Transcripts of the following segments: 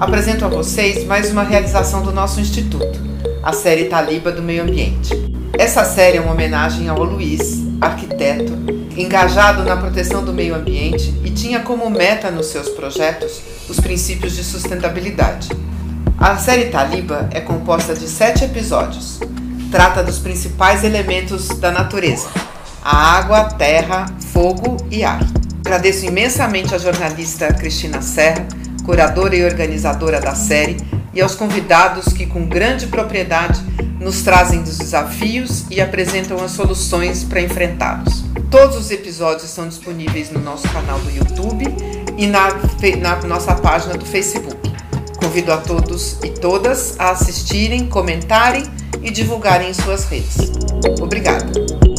apresento a vocês mais uma realização do nosso instituto, a série Taliba do Meio Ambiente. Essa série é uma homenagem ao Luiz, arquiteto, engajado na proteção do meio ambiente e tinha como meta nos seus projetos os princípios de sustentabilidade. A série Taliba é composta de sete episódios. Trata dos principais elementos da natureza: a água, terra, fogo e ar. Agradeço imensamente a jornalista Cristina Serra, curadora e organizadora da série, e aos convidados que, com grande propriedade, nos trazem dos desafios e apresentam as soluções para enfrentá-los. Todos os episódios estão disponíveis no nosso canal do YouTube e na, na nossa página do Facebook. Convido a todos e todas a assistirem, comentarem e divulgarem em suas redes. Obrigada!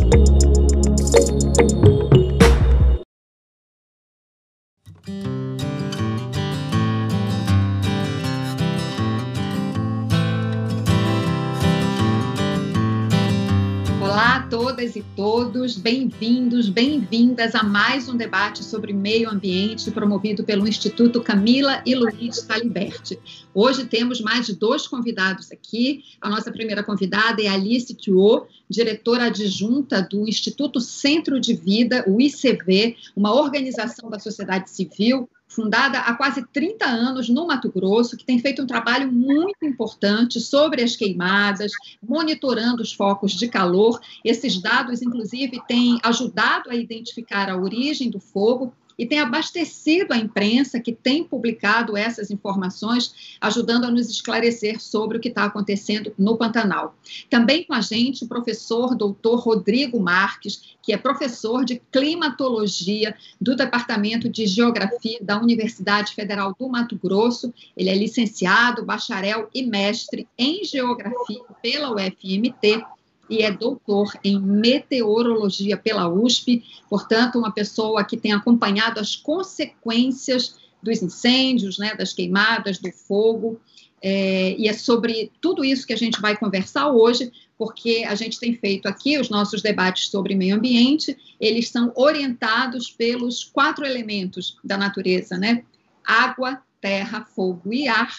Todas e todos, bem-vindos, bem-vindas a mais um debate sobre meio ambiente promovido pelo Instituto Camila e Luiz Taliberti. Hoje temos mais de dois convidados aqui. A nossa primeira convidada é Alice Thuot, diretora adjunta do Instituto Centro de Vida, o ICV, uma organização da sociedade civil fundada há quase 30 anos no Mato Grosso, que tem feito um trabalho muito importante sobre as queimadas, monitorando os focos de calor. Esses dados, inclusive, têm ajudado a identificar a origem do fogo e tem abastecido a imprensa que tem publicado essas informações, ajudando a nos esclarecer sobre o que está acontecendo no Pantanal. Também com a gente o professor doutor Rodrigo Marques, que é professor de climatologia do Departamento de Geografia da Universidade Federal do Mato Grosso. Ele é licenciado, bacharel e mestre em geografia pela UFMT e é doutor em meteorologia pela USP, portanto, uma pessoa que tem acompanhado as consequências dos incêndios, né, das queimadas, do fogo, é, e é sobre tudo isso que a gente vai conversar hoje, porque a gente tem feito aqui os nossos debates sobre meio ambiente, eles são orientados pelos quatro elementos da natureza, né? Água, terra, fogo e ar.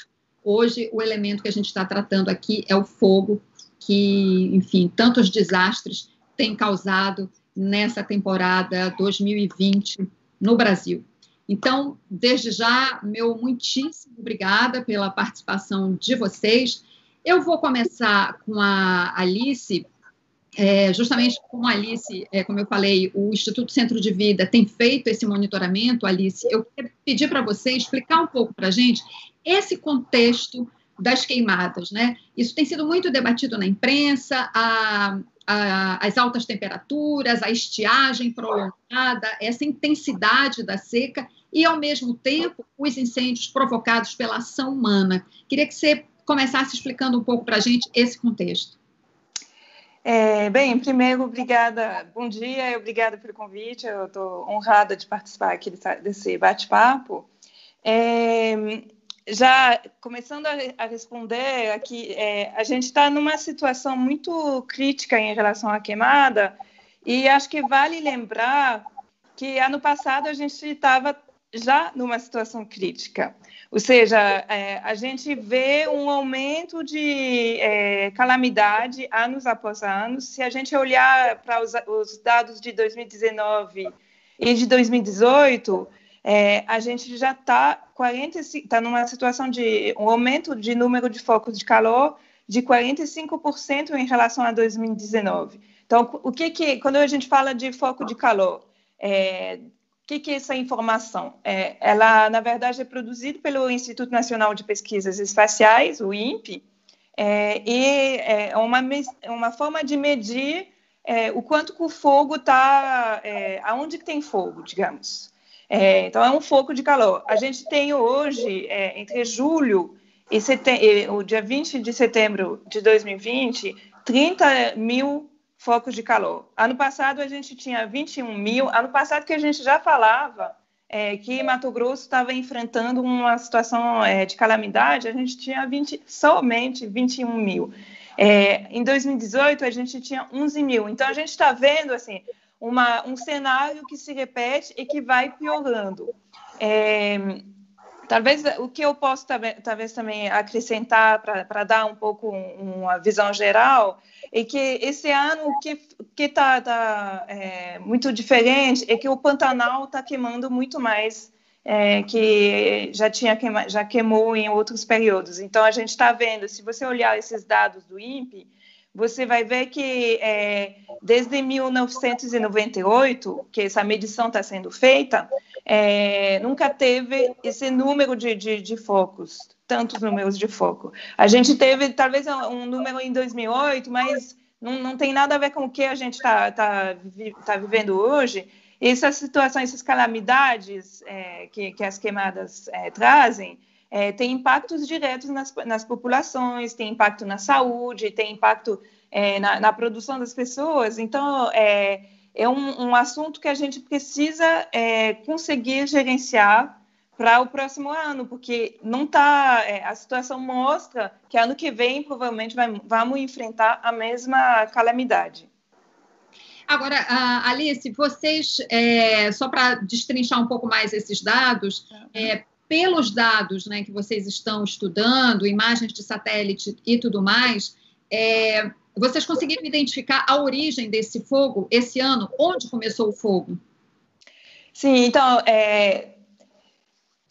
Hoje, o elemento que a gente está tratando aqui é o fogo, que, enfim, tantos desastres tem causado nessa temporada 2020 no Brasil. Então, desde já, meu muitíssimo obrigada pela participação de vocês. Eu vou começar com a Alice, é, justamente como a Alice, é, como eu falei, o Instituto Centro de Vida tem feito esse monitoramento, Alice, eu queria pedir para você explicar um pouco para a gente esse contexto das queimadas, né? Isso tem sido muito debatido na imprensa, a, a, as altas temperaturas, a estiagem prolongada, essa intensidade da seca e, ao mesmo tempo, os incêndios provocados pela ação humana. Queria que você começasse explicando um pouco para a gente esse contexto. É, bem, primeiro, obrigada, bom dia, obrigada pelo convite, eu estou honrada de participar aqui desse bate-papo. É, já começando a, a responder aqui, é, a gente está numa situação muito crítica em relação à queimada, e acho que vale lembrar que ano passado a gente estava já numa situação crítica. Ou seja, é, a gente vê um aumento de é, calamidade anos após anos. Se a gente olhar para os, os dados de 2019 e de 2018, é, a gente já está tá numa situação de um aumento de número de focos de calor de 45% em relação a 2019. Então, o que que quando a gente fala de foco de calor, é, o que, que é essa informação? É, ela, na verdade, é produzida pelo Instituto Nacional de Pesquisas Espaciais, o INPE, é, e é uma, uma forma de medir é, o quanto que o fogo está, é, aonde tem fogo, digamos. É, então, é um foco de calor. A gente tem hoje, é, entre julho e setembro, o dia 20 de setembro de 2020, 30 mil focos de calor. Ano passado, a gente tinha 21 mil. Ano passado, que a gente já falava é, que Mato Grosso estava enfrentando uma situação é, de calamidade, a gente tinha 20, somente 21 mil. É, em 2018, a gente tinha 11 mil. Então, a gente está vendo, assim, uma, um cenário que se repete e que vai piorando. É, Talvez o que eu posso talvez também acrescentar para dar um pouco uma visão geral é que esse ano o que que está tá, é, muito diferente é que o Pantanal está queimando muito mais é, que já tinha queima, já queimou em outros períodos. Então a gente está vendo, se você olhar esses dados do INPE, você vai ver que é, desde 1998 que essa medição está sendo feita, é, nunca teve esse número de, de, de, focos, tantos números de foco. A gente teve talvez um número em 2008, mas não, não tem nada a ver com o que a gente está tá, tá vivendo hoje. Essas situações, essas calamidades é, que, que as queimadas é, trazem, é, tem impactos diretos nas, nas populações, tem impacto na saúde, tem impacto é, na, na, produção das pessoas. Então, é, é um, um, assunto que a gente precisa é, conseguir gerenciar para o próximo ano, porque não tá, é, a situação mostra que ano que vem provavelmente vai, vamos enfrentar a mesma calamidade. Agora, Alice, vocês, é, só para destrinchar um pouco mais esses dados, é, pelos dados né, que vocês estão estudando, imagens de satélite e tudo mais, é, vocês conseguiram identificar a origem desse fogo esse ano? Onde começou o fogo? Sim, então, é,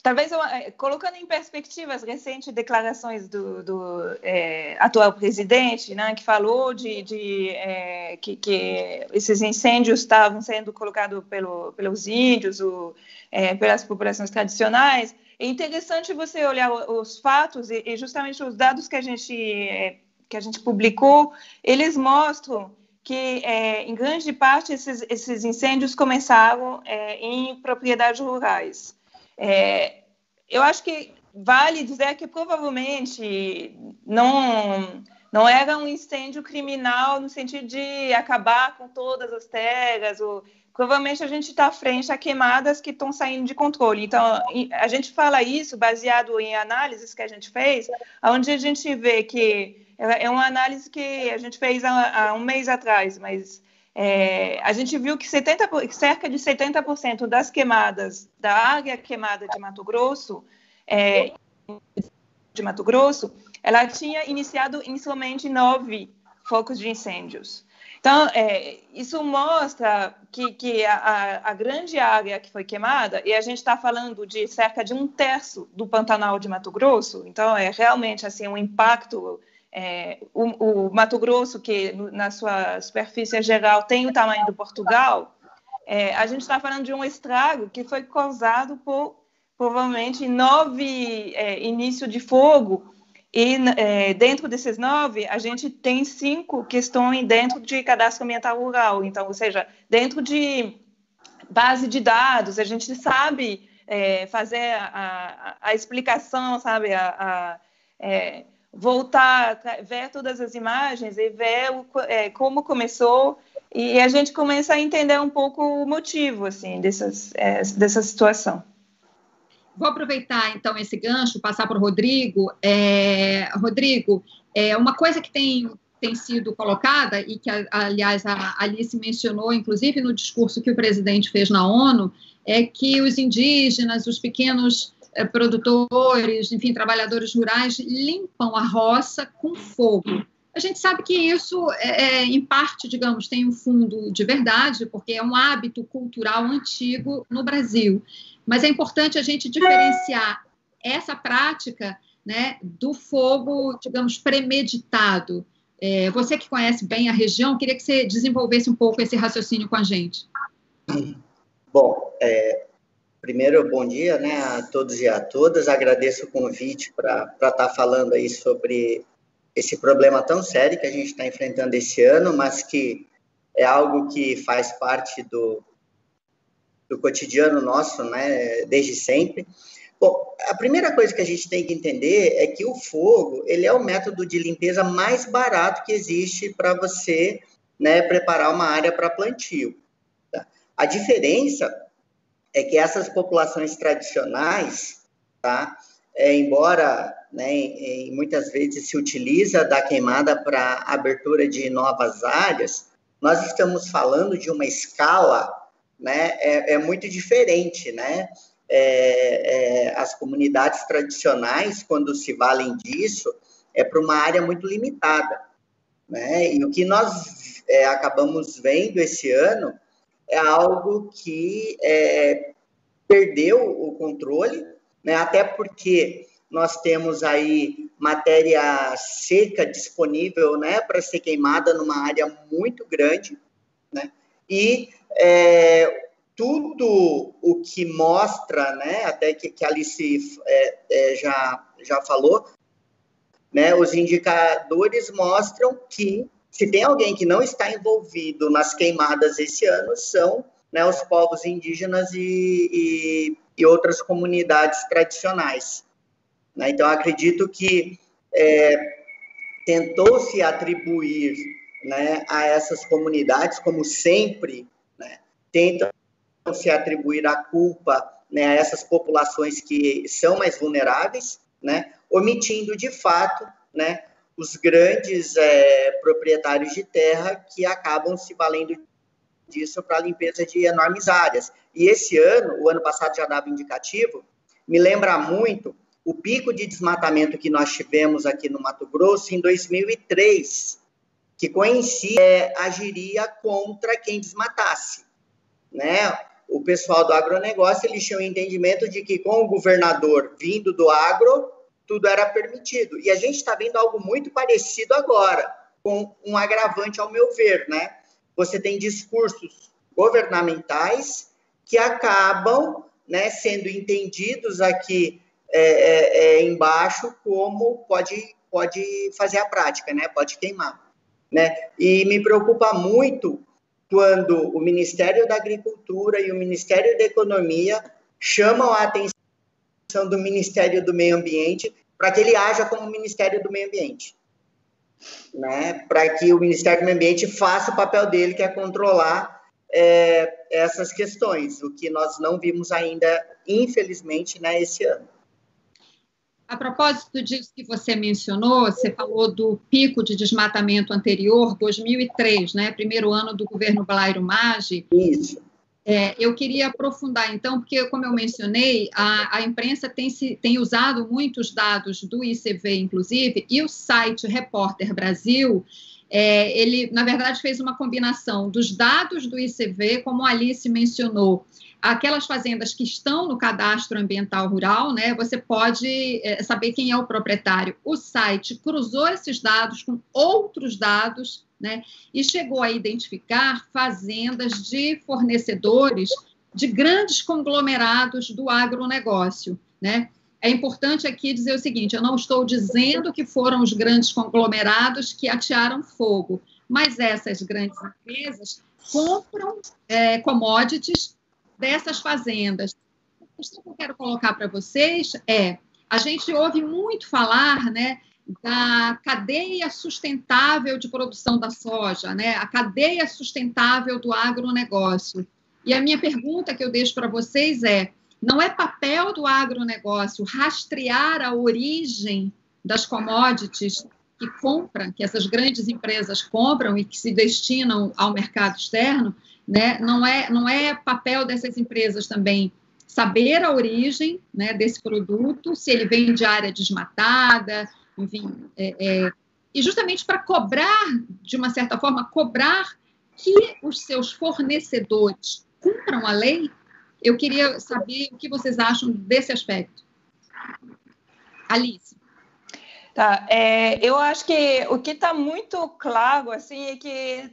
talvez eu, é, colocando em perspectiva as recentes declarações do, do é, atual presidente, né, que falou de, de é, que, que, esses incêndios estavam sendo colocados pelo, pelos índios, o, é, pelas populações tradicionais, é interessante você olhar os fatos e, e justamente os dados que a gente é, que a gente publicou, eles mostram que, é, em grande parte, esses, esses incêndios começaram é, em propriedades rurais. É, eu acho que vale dizer que provavelmente não não era um incêndio criminal no sentido de acabar com todas as terras ou provavelmente a gente está frente a queimadas que estão saindo de controle. Então, a gente fala isso baseado em análises que a gente fez, onde a gente vê que é uma análise que a gente fez há, um mês atrás, mas é, a gente viu que 70, cerca de 70% das queimadas da área queimada de Mato Grosso, é, de Mato Grosso, ela tinha iniciado somente nove focos de incêndios. Então, é, isso mostra que, que a, a, grande área que foi queimada, e a gente está falando de cerca de um terço do Pantanal de Mato Grosso, então é realmente assim um impacto. É, o, o, Mato Grosso, que na sua superfície geral tem o tamanho do Portugal, é, a gente está falando de um estrago que foi causado por provavelmente nove é, início de fogo e é, dentro desses nove, a gente tem cinco que estão dentro de cadastro ambiental rural. Então, ou seja, dentro de base de dados, a gente sabe é, fazer a, a, a, explicação, sabe? A, a é, voltar, ver todas as imagens e ver o, como começou e a gente começa a entender um pouco o motivo assim dessas, dessa situação. Vou aproveitar então esse gancho, passar para o Rodrigo. É, Rodrigo, é uma coisa que tem, tem sido colocada e que, aliás, a Alice mencionou, inclusive no discurso que o presidente fez na ONU, é que os indígenas, os pequenos é, produtores, enfim, trabalhadores rurais limpam a roça com fogo. A gente sabe que isso, é, é, em parte, digamos, tem um fundo de verdade, porque é um hábito cultural antigo no Brasil. Mas é importante a gente diferenciar essa prática né, do fogo, digamos, premeditado. É, você que conhece bem a região, queria que você desenvolvesse um pouco esse raciocínio com a gente. Bom, é, primeiro, bom dia né, a todos e a todas. Agradeço o convite para estar tá falando aí sobre esse problema tão sério que a gente está enfrentando esse ano, mas que é algo que faz parte do, do cotidiano nosso, né, desde sempre. Bom, a primeira coisa que a gente tem que entender é que o fogo, ele é o método de limpeza mais barato que existe para você, né, preparar uma área para plantio. Tá? A diferença é que essas populações tradicionais, tá, é, embora né, em, muitas vezes se utiliza da queimada para abertura de novas áreas, nós estamos falando de uma escala né, é, é muito diferente, né? é, é, as comunidades tradicionais, quando se valem disso, é para uma área muito limitada. Né? E o que nós é, acabamos vendo esse ano é algo que é, perdeu o controle, né? até porque nós temos aí matéria seca disponível né, para ser queimada numa área muito grande, né? e é, tudo o que mostra, né, até que, que a Alice é, é, já, já falou, né, os indicadores mostram que se tem alguém que não está envolvido nas queimadas esse ano, são né, os povos indígenas e, e, e outras comunidades tradicionais. Né? Então, acredito que é, tentou-se atribuir né, a essas comunidades, como sempre, tentam se atribuir a culpa né, a essas populações que são mais vulneráveis, né, omitindo de fato né, os grandes é, proprietários de terra que acabam se valendo disso para a limpeza de enormes áreas. E esse ano, o ano passado já dava indicativo, me lembra muito o pico de desmatamento que nós tivemos aqui no Mato Grosso em 2003, que coincide, é, agiria contra quem desmatasse. Né? O pessoal do agronegócio eles tinham o entendimento de que com o governador vindo do agro, tudo era permitido. E a gente está vendo algo muito parecido agora, com um agravante, ao meu ver, né? Você tem discursos governamentais que acabam né, sendo entendidos aqui é, é, é, embaixo como pode, pode fazer a prática, né? Pode queimar. Né? E me preocupa muito quando o Ministério da Agricultura e o Ministério da Economia chamam a atenção do Ministério do Meio Ambiente para que ele haja como Ministério do Meio Ambiente. Né? Para que o Ministério do Meio Ambiente faça o papel dele, que é controlar é, essas questões, o que nós não vimos ainda, infelizmente, né, esse ano. A propósito disso que você mencionou, você falou do pico de desmatamento anterior, 2003, né? Primeiro ano do governo Blairo Maggi. Isso. É, eu queria aprofundar, então, porque, como eu mencionei, a, a imprensa tem, se, tem usado muitos dados do ICV, inclusive, e o site Repórter Brasil, é, ele, na verdade, fez uma combinação dos dados do ICV, como a Alice mencionou, aquelas fazendas que estão no cadastro ambiental rural, né, você pode é, saber quem é o proprietário. O site cruzou esses dados com outros dados né, e chegou a identificar fazendas de fornecedores de grandes conglomerados do agronegócio. Né? É importante aqui dizer o seguinte: eu não estou dizendo que foram os grandes conglomerados que atearam fogo, mas essas grandes empresas compram é, commodities dessas fazendas. A questão que eu quero colocar para vocês é: a gente ouve muito falar, né? da cadeia sustentável de produção da soja, né? a cadeia sustentável do agronegócio. E a minha pergunta que eu deixo para vocês é: não é papel do agronegócio rastrear a origem das commodities que compram, que essas grandes empresas compram e que se destinam ao mercado externo? Né? Não, é, não é papel dessas empresas também saber a origem né, desse produto, se ele vem de área desmatada, enfim, é, é, e justamente para cobrar, de uma certa forma, cobrar que os seus fornecedores cumpram a lei, eu queria saber o que vocês acham desse aspecto. Alice. Tá, é, eu acho que o que está muito claro assim é que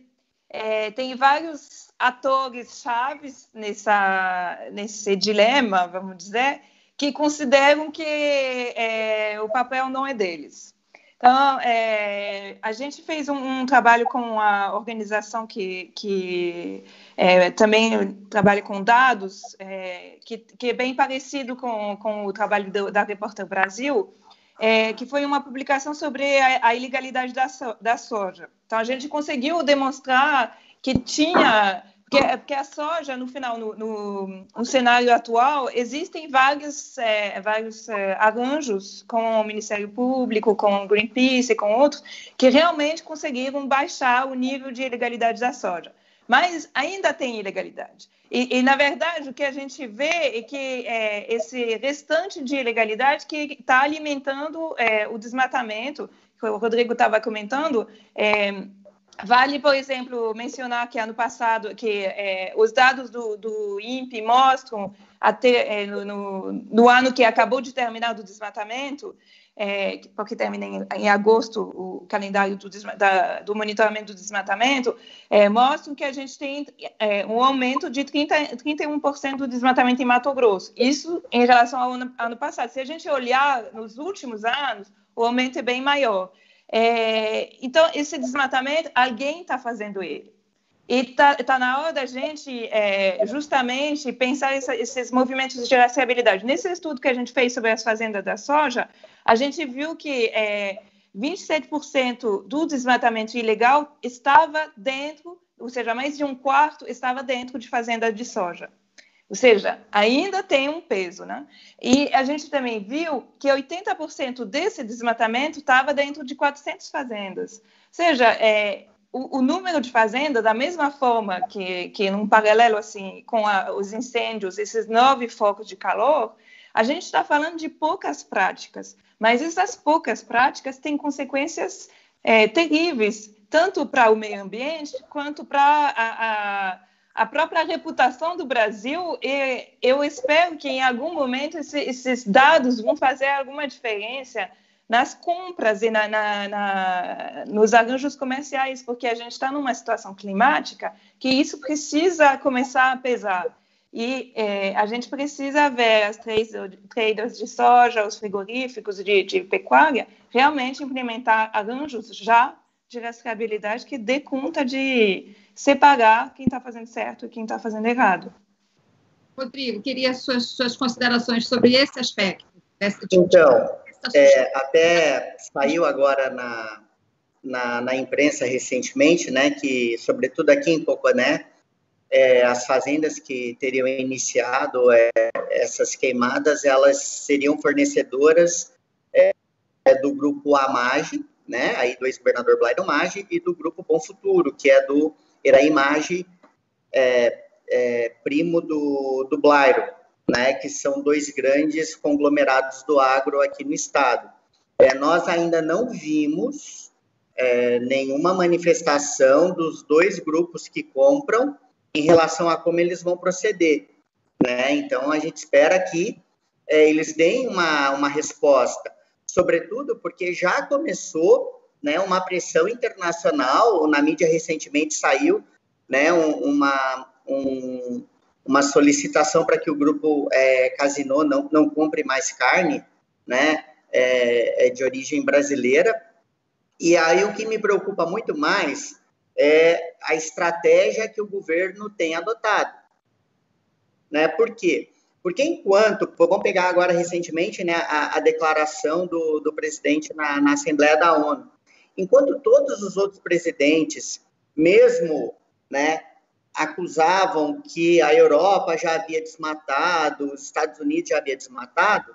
é, tem vários atores chaves nessa, nesse dilema, vamos dizer, que consideram que é, o papel não é deles. Então, é, a gente fez um, um, trabalho com a organização que, que é, também trabalha com dados, é, que, que, é bem parecido com, com o trabalho do, da Repórter Brasil, é, que foi uma publicação sobre a, a ilegalidade da, so, da soja. Então, a gente conseguiu demonstrar que tinha porque, a soja, no final, no, no, no cenário atual, existem vários, é, vários é, arranjos com o Ministério Público, com o Greenpeace e com outros, que realmente conseguiram baixar o nível de ilegalidade da soja. Mas ainda tem ilegalidade. E, e, na verdade, o que a gente vê é que é, esse restante de ilegalidade que está alimentando é, o desmatamento, que o Rodrigo estava comentando, é, Vale, por exemplo, mencionar que ano passado, que é, os dados do, do INPE mostram, até, é, no, no, no, ano que acabou de terminar do desmatamento, é, porque termina em, em, agosto o calendário do, da, do monitoramento do desmatamento, é, mostram que a gente tem é, um aumento de 30, 31% do desmatamento em Mato Grosso. Isso em relação ao ano, ano passado. Se a gente olhar nos últimos anos, o aumento é bem maior. É, então, esse desmatamento, alguém está fazendo ele. E está tá na hora da gente, é, justamente, pensar essa, esses movimentos de rastreabilidade. Nesse estudo que a gente fez sobre as fazendas da soja, a gente viu que é, 27% do desmatamento ilegal estava dentro, ou seja, mais de um quarto estava dentro de fazenda de soja. Ou seja, ainda tem um peso, né? E a gente também viu que 80% desse desmatamento estava dentro de 400 fazendas. Ou seja, é, o, o, número de fazendas, da mesma forma que, que num paralelo assim com a, os incêndios, esses nove focos de calor, a gente está falando de poucas práticas, mas essas poucas práticas têm consequências é, terríveis, tanto para o meio ambiente quanto para a, a a própria reputação do Brasil, e eu espero que em algum momento esse, esses dados vão fazer alguma diferença nas compras e na, na, na, nos arranjos comerciais, porque a gente está numa situação climática que isso precisa começar a pesar. E é, a gente precisa ver as traders de soja, os frigoríficos de, de pecuária, realmente implementar arranjos já de rastreabilidade que dê conta de separar quem está fazendo certo e quem está fazendo errado. Rodrigo, queria suas, suas considerações sobre esse aspecto. Então, é, até saiu agora na, na, na, imprensa recentemente, né, que, sobretudo aqui em Poconé, é, as fazendas que teriam iniciado é, essas queimadas, elas seriam fornecedoras é, do grupo Amage, né, aí do ex-governador Blairo Maggi, e do grupo Bom Futuro, que é do era a imagem é, é, primo do, do Blairo, né, que são dois grandes conglomerados do agro aqui no estado. É, nós ainda não vimos é, nenhuma manifestação dos dois grupos que compram em relação a como eles vão proceder. Né? Então, a gente espera que é, eles deem uma, uma resposta, sobretudo porque já começou né, uma pressão internacional. Na mídia recentemente saiu né, um, uma, um, uma solicitação para que o grupo é, Casino não, não compre mais carne né, é, é de origem brasileira. E aí o que me preocupa muito mais é a estratégia que o governo tem adotado. Né? Por quê? Porque enquanto, vamos pegar agora recentemente né, a, a declaração do, do presidente na, na Assembleia da ONU, Enquanto todos os outros presidentes, mesmo, né, acusavam que a Europa já havia desmatado, os Estados Unidos já havia desmatado,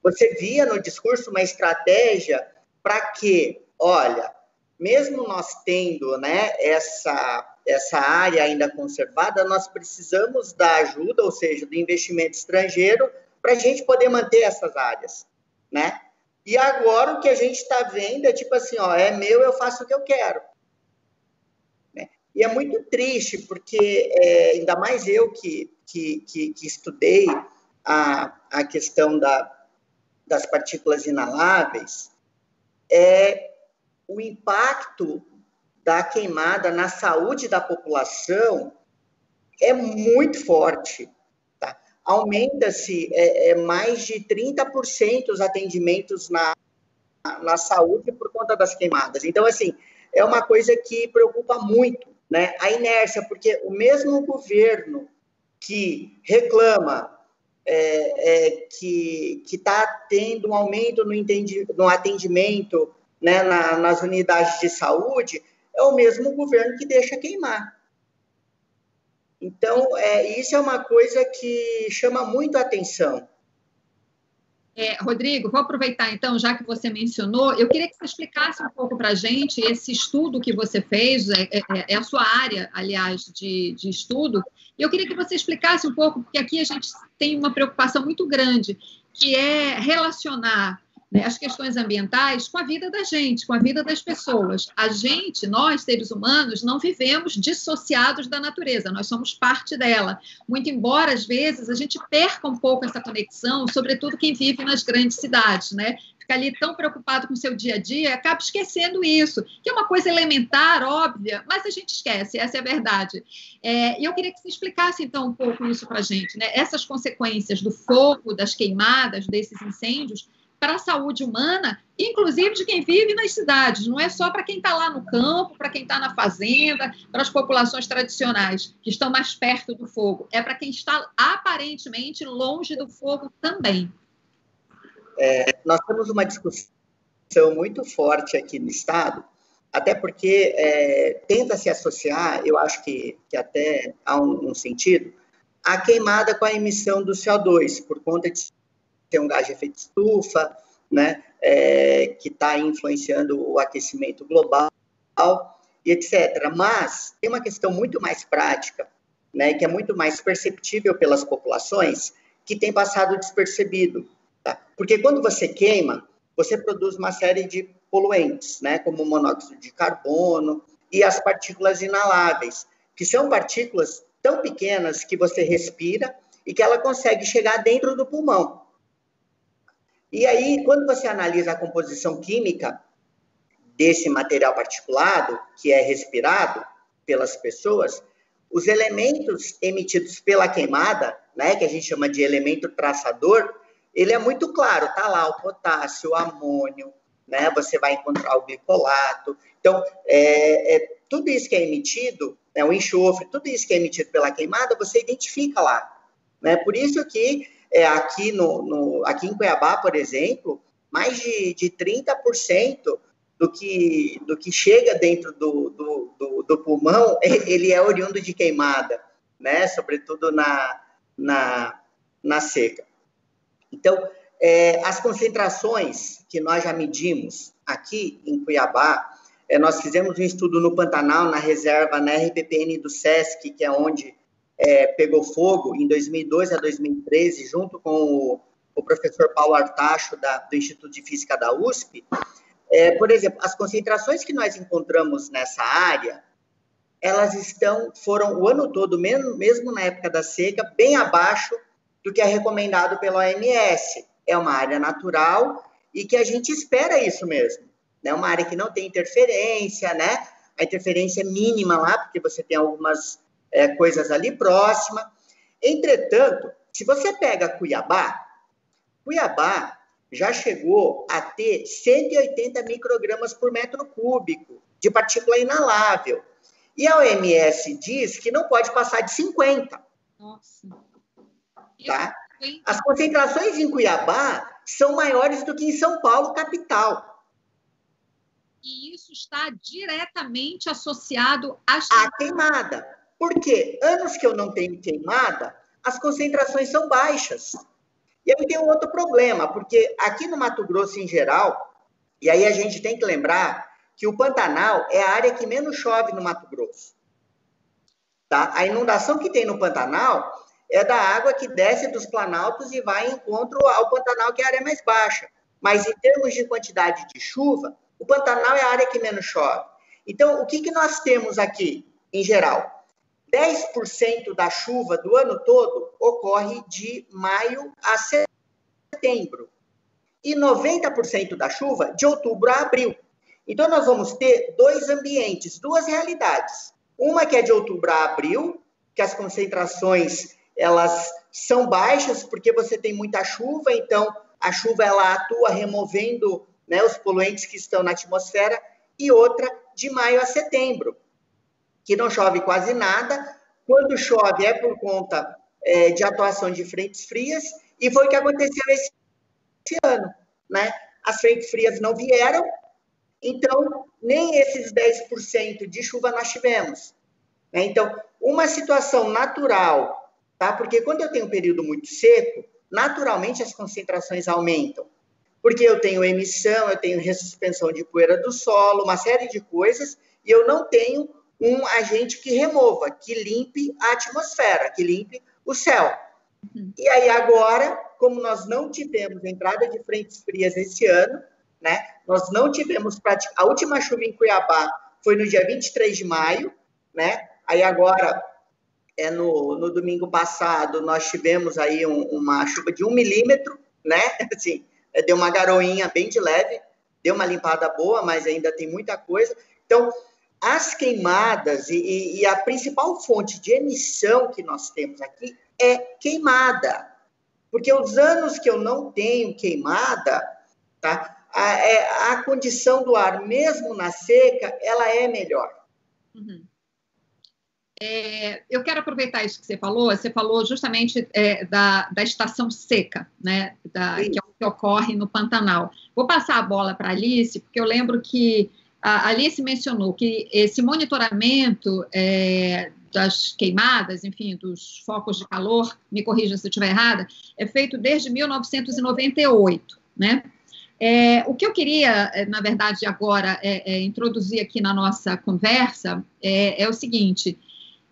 você via no discurso uma estratégia para que, olha, mesmo nós tendo, né, essa essa área ainda conservada, nós precisamos da ajuda, ou seja, do investimento estrangeiro, para a gente poder manter essas áreas, né? E agora o que a gente está vendo é tipo assim, ó, é meu, eu faço o que eu quero. Né? E é muito triste, porque é, ainda mais eu que, que, que, que estudei a, a questão da, das partículas inaláveis, é o impacto da queimada na saúde da população é muito forte aumenta-se é, é, mais de 30% os atendimentos na, na saúde por conta das queimadas. Então, assim, é uma coisa que preocupa muito, né? A inércia, porque o mesmo governo que reclama é, é, que está tendo um aumento no, no atendimento né, na, nas unidades de saúde, é o mesmo governo que deixa queimar. Então, é, isso é uma coisa que chama muito a atenção. É, Rodrigo, vou aproveitar então, já que você mencionou, eu queria que você explicasse um pouco para a gente esse estudo que você fez, é, é, é, a sua área, aliás, de, de estudo, e eu queria que você explicasse um pouco, porque aqui a gente tem uma preocupação muito grande, que é relacionar né, as questões ambientais com a vida da gente, com a vida das pessoas. A gente, nós, seres humanos, não vivemos dissociados da natureza, nós somos parte dela. Muito embora, às vezes, a gente perca um pouco essa conexão, sobretudo quem vive nas grandes cidades, né? Fica ali tão preocupado com o seu dia a dia, acaba esquecendo isso, que é uma coisa elementar, óbvia, mas a gente esquece, essa é a verdade. É, e eu queria que você explicasse, então, um pouco isso para a gente, né? Essas consequências do fogo, das queimadas, desses incêndios, para a saúde humana, inclusive de quem vive nas cidades. Não é só para quem está lá no campo, para quem está na fazenda, para as populações tradicionais, que estão mais perto do fogo. É para quem está aparentemente longe do fogo também. É, nós temos uma discussão muito forte aqui no Estado, até porque é, tenta se associar, eu acho que, que até há um, um sentido, a queimada com a emissão do CO2, por conta de tem um gás de efeito estufa, né, é, que está influenciando o aquecimento global e etc. Mas tem uma questão muito mais prática, né, que é muito mais perceptível pelas populações, que tem passado despercebido. Tá? Porque quando você queima, você produz uma série de poluentes, né, como monóxido de carbono e as partículas inaláveis, que são partículas tão pequenas que você respira e que ela consegue chegar dentro do pulmão. E aí, quando você analisa a composição química desse material particulado, que é respirado pelas pessoas, os elementos emitidos pela queimada, né, que a gente chama de elemento traçador, ele é muito claro, tá lá o potássio, o amônio, né, você vai encontrar o glicolato. Então, é, é, tudo isso que é emitido, né, o enxofre, tudo isso que é emitido pela queimada, você identifica lá. Né? Por isso que é, aqui, no, no, aqui em Cuiabá, por exemplo, mais de, de 30% do que, do que chega dentro do, do, do, do, pulmão, ele é oriundo de queimada, né? sobretudo na, na, na seca. Então, é, as concentrações que nós já medimos aqui em Cuiabá, é, nós fizemos um estudo no Pantanal, na reserva, na RPPN do SESC, que é onde é, pegou fogo em 2002 a 2013, junto com o, o professor Paulo Artacho, da, do Instituto de Física da USP, é, por exemplo, as concentrações que nós encontramos nessa área, elas estão, foram o ano todo, mesmo, mesmo na época da seca, bem abaixo do que é recomendado pela OMS. É uma área natural e que a gente espera isso mesmo. É né? uma área que não tem interferência, né? A interferência é mínima lá, porque você tem algumas é, coisas ali próxima. Entretanto, se você pega Cuiabá, Cuiabá já chegou a ter 180 microgramas por metro cúbico de partícula inalável. E a OMS diz que não pode passar de 50. Nossa. Tá? As concentrações em Cuiabá são maiores do que em São Paulo, capital. E isso está diretamente associado à queimada. Porque anos que eu não tenho queimada, as concentrações são baixas. E aí tem um outro problema, porque aqui no Mato Grosso em geral, e aí a gente tem que lembrar que o Pantanal é a área que menos chove no Mato Grosso. Tá? A inundação que tem no Pantanal é da água que desce dos planaltos e vai em encontro ao Pantanal, que é a área mais baixa. Mas em termos de quantidade de chuva, o Pantanal é a área que menos chove. Então, o que, que nós temos aqui, em geral? 10% da chuva do ano todo ocorre de maio a setembro. E 90% da chuva de outubro a abril. Então, nós vamos ter dois ambientes, duas realidades. Uma que é de outubro a abril, que as concentrações elas são baixas porque você tem muita chuva, então a chuva ela atua removendo né, os poluentes que estão na atmosfera, e outra de maio a setembro, que não chove quase nada. Quando chove é por conta é, de atuação de frentes frias, e foi o que aconteceu esse, esse ano. Né? As frentes frias não vieram, então nem esses 10% de chuva nós tivemos. Né? Então, uma situação natural, tá? porque quando eu tenho um período muito seco, naturalmente as concentrações aumentam. Porque eu tenho emissão, eu tenho ressuspensão de poeira do solo, uma série de coisas, e eu não tenho um agente que remova, que limpe a atmosfera, que limpe o céu. E aí agora, como nós não tivemos entrada de frentes frias esse ano, né? Nós não tivemos a última chuva em Cuiabá foi no dia 23 de maio, né? Aí agora é no, no domingo passado nós tivemos aí um, uma chuva de um milímetro, né? Assim, deu uma garoinha bem de leve, deu uma limpada boa, mas ainda tem muita coisa. Então, as queimadas e, e, a principal fonte de emissão que nós temos aqui é queimada. Porque os anos que eu não tenho queimada, tá? A, é, a condição do ar, mesmo na seca, ela é melhor. Uhum. É, eu quero aproveitar isso que você falou. Você falou justamente é, da, da estação seca, né? Da, que é o que ocorre no Pantanal. Vou passar a bola para a Alice, porque eu lembro que a Alice mencionou que esse monitoramento é, das queimadas, enfim, dos focos de calor, me corrija se eu estiver errada, é feito desde 1998, né? É, o que eu queria, é, na verdade, agora é, é, introduzir aqui na nossa conversa é, é o seguinte: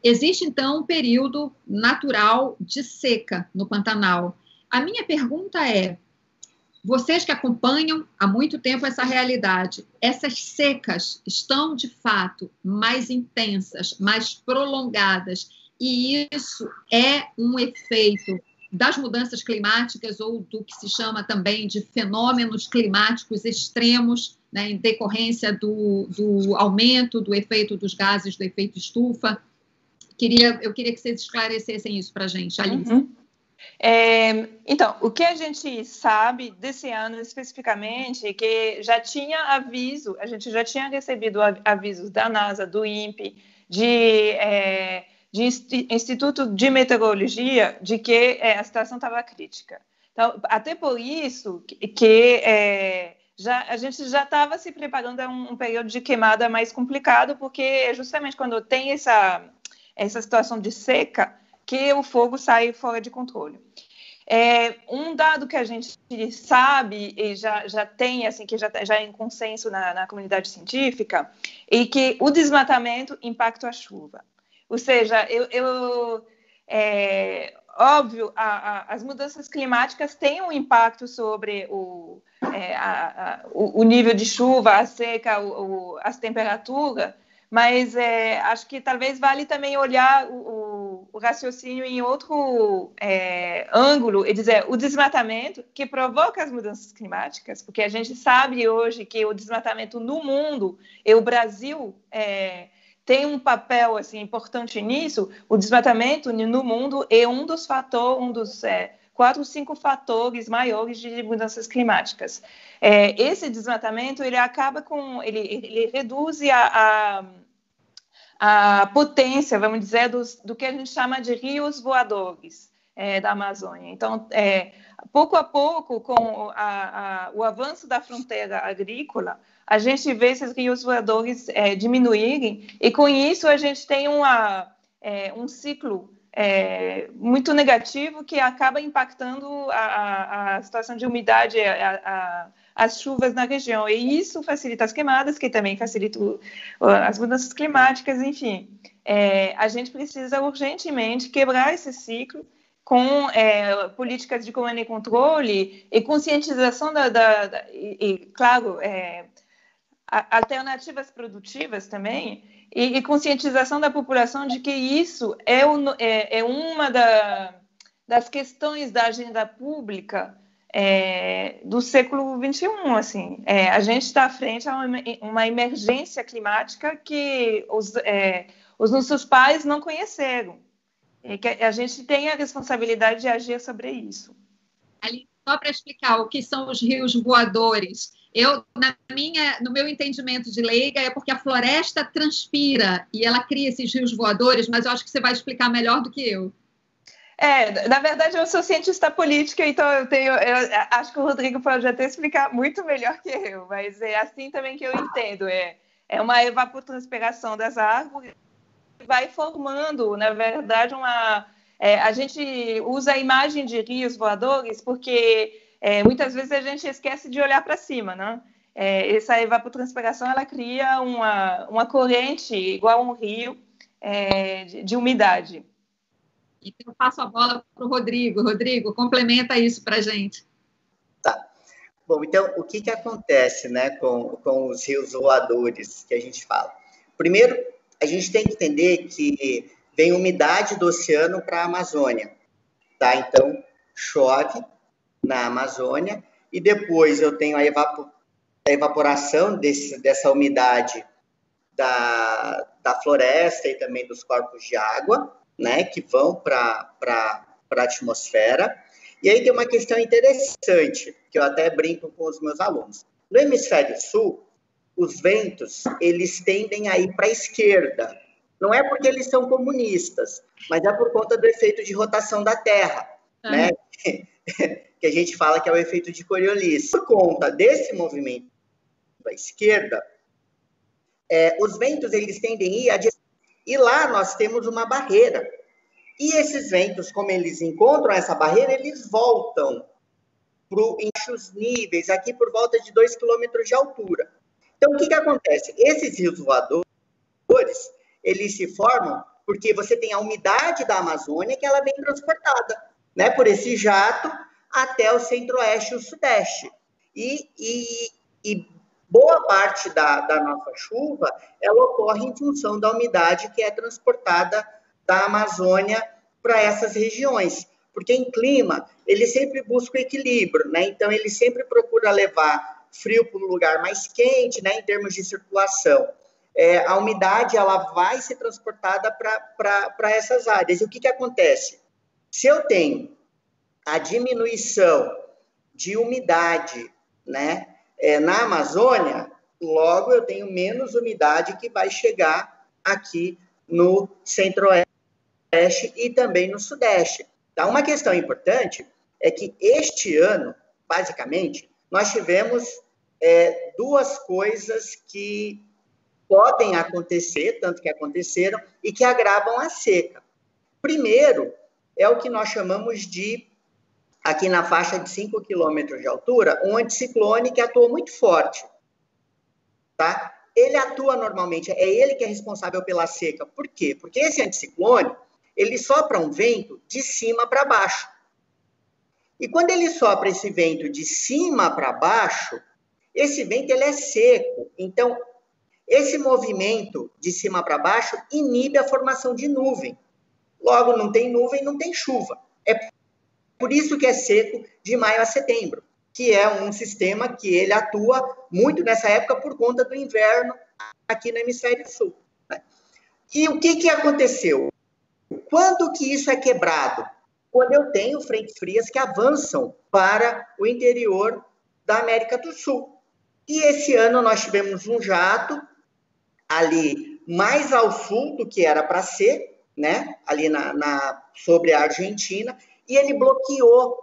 Existe, então, um período natural de seca no Pantanal. A minha pergunta é: vocês que acompanham há muito tempo essa realidade, essas secas estão de fato mais intensas, mais prolongadas, e isso é um efeito das mudanças climáticas ou do que se chama também de fenômenos climáticos extremos, né, em decorrência do, do aumento do efeito dos gases do efeito estufa. Queria, eu queria que vocês esclarecessem isso para a gente, Alice. Uhum. É, então, o que a gente sabe desse ano especificamente é que já tinha aviso, a gente já tinha recebido avisos da NASA, do INPE, de, é, de Instituto de Meteorologia, de que é, a situação estava crítica. Então, até por isso que, é, já, a gente já estava se preparando a um, um período de queimada mais complicado, porque justamente quando tem essa essa situação de seca, que o fogo sai fora de controle. É, um dado que a gente sabe e já, já tem, assim, que já, já é em consenso na, na comunidade científica, é que o desmatamento impacta a chuva. Ou seja, eu, eu é, óbvio, a, a, as mudanças climáticas têm um impacto sobre o, é, a, o, o, nível de chuva, a seca, o, o, as temperaturas, mas é, acho que talvez vale também olhar o, o, raciocínio em outro é, ângulo e dizer o desmatamento que provoca as mudanças climáticas, porque a gente sabe hoje que o desmatamento no mundo e o Brasil é, tem um papel assim importante nisso. O desmatamento no mundo é um dos fatores, um dos é, quatro, cinco fatores maiores de mudanças climáticas. É, esse desmatamento ele acaba com, ele, ele reduz a, a, a potência, vamos dizer, dos, do que a gente chama de rios voadores é, da Amazônia. Então, é, pouco a pouco, com a, a, o avanço da fronteira agrícola, a gente vê esses rios voadores é, diminuírem e com isso a gente tem uma, é, um ciclo é, muito negativo que acaba impactando a, a situação de umidade, a, a, as chuvas na região. E isso facilita as queimadas, que também facilita as mudanças climáticas, enfim. É, a gente precisa urgentemente quebrar esse ciclo com é, políticas de comando e controle e conscientização da, da, da e, e, claro, é, alternativas produtivas também e, e, conscientização da população de que isso é, o, é, é uma da, das questões da agenda pública é, do século XXI. Assim. É, a gente está à frente a uma, uma, emergência climática que os, é, os nossos pais não conheceram. E que a gente tem a responsabilidade de agir sobre isso. Ali, só para explicar o que são os rios voadores. Eu, na minha, no meu entendimento de leiga, é porque a floresta transpira e ela cria esses rios voadores, mas eu acho que você vai explicar melhor do que eu. É, na verdade, eu sou cientista política, então eu tenho. Eu acho que o Rodrigo pode até explicar muito melhor que eu, mas é assim também que eu entendo. É, é uma evapotranspiração das árvores vai formando, na verdade, uma, É, a gente usa a imagem de rios voadores porque é, muitas vezes a gente esquece de olhar para cima, né? É, essa evapotranspiração ela cria uma, uma corrente igual a um rio é, de, de, umidade. Então, eu passo a bola para o Rodrigo. Rodrigo, complementa isso para a gente. Tá. Bom, então, o que, que acontece né, com, com os rios voadores que a gente fala? Primeiro, a gente tem que entender que vem umidade do oceano para a Amazônia, tá? Então, chove na Amazônia e depois eu tenho a, evap a evaporação desse, dessa umidade da, da floresta e também dos corpos de água, né, que vão para a atmosfera. E aí tem uma questão interessante, que eu até brinco com os meus alunos. No hemisfério sul, os ventos, eles tendem a ir para a esquerda. Não é porque eles são comunistas, mas é por conta do efeito de rotação da Terra, ah. né? que a gente fala que é o efeito de Coriolis. Por conta desse movimento à esquerda, é, os ventos eles tendem a ir a e lá nós temos uma barreira. E esses ventos, como eles encontram essa barreira, eles voltam para os níveis, aqui por volta de 2 quilômetros de altura. Então, o que, que acontece? Esses rios voadores, eles se formam porque você tem a umidade da Amazônia que ela vem transportada, né, por esse jato até o centro-oeste e o sudeste. E, e, e boa parte da, da, nossa chuva, ela ocorre em função da umidade que é transportada da Amazônia para essas regiões. Porque em clima, ele sempre busca o equilíbrio, né? Então, ele sempre procura levar frio para um lugar mais quente, né, em termos de circulação. É, a umidade, ela vai ser transportada para essas áreas. E o que, que acontece? Se eu tenho a diminuição de umidade né, é, na Amazônia, logo eu tenho menos umidade que vai chegar aqui no centro-oeste e também no sudeste. Então, uma questão importante é que este ano, basicamente, nós tivemos é, duas coisas que podem acontecer, tanto que aconteceram, e que agravam a seca. Primeiro, é o que nós chamamos de aqui na faixa de 5 quilômetros de altura, um anticiclone que atua muito forte. Tá? Ele atua normalmente, é ele que é responsável pela seca. Por quê? Porque esse anticiclone, ele sopra um vento de cima para baixo. E quando ele sopra esse vento de cima para baixo, esse vento ele é seco. Então, esse movimento de cima para baixo inibe a formação de nuvem. Logo, não tem nuvem, não tem chuva. É por isso que é seco de maio a setembro, que é um sistema que ele atua muito nessa época por conta do inverno aqui no hemisfério sul. Né? E o que, que aconteceu? Quando que isso é quebrado? Quando eu tenho frentes frias que avançam para o interior da América do Sul. E esse ano nós tivemos um jato ali mais ao sul do que era para ser, né? Ali na, na, sobre a Argentina, e ele bloqueou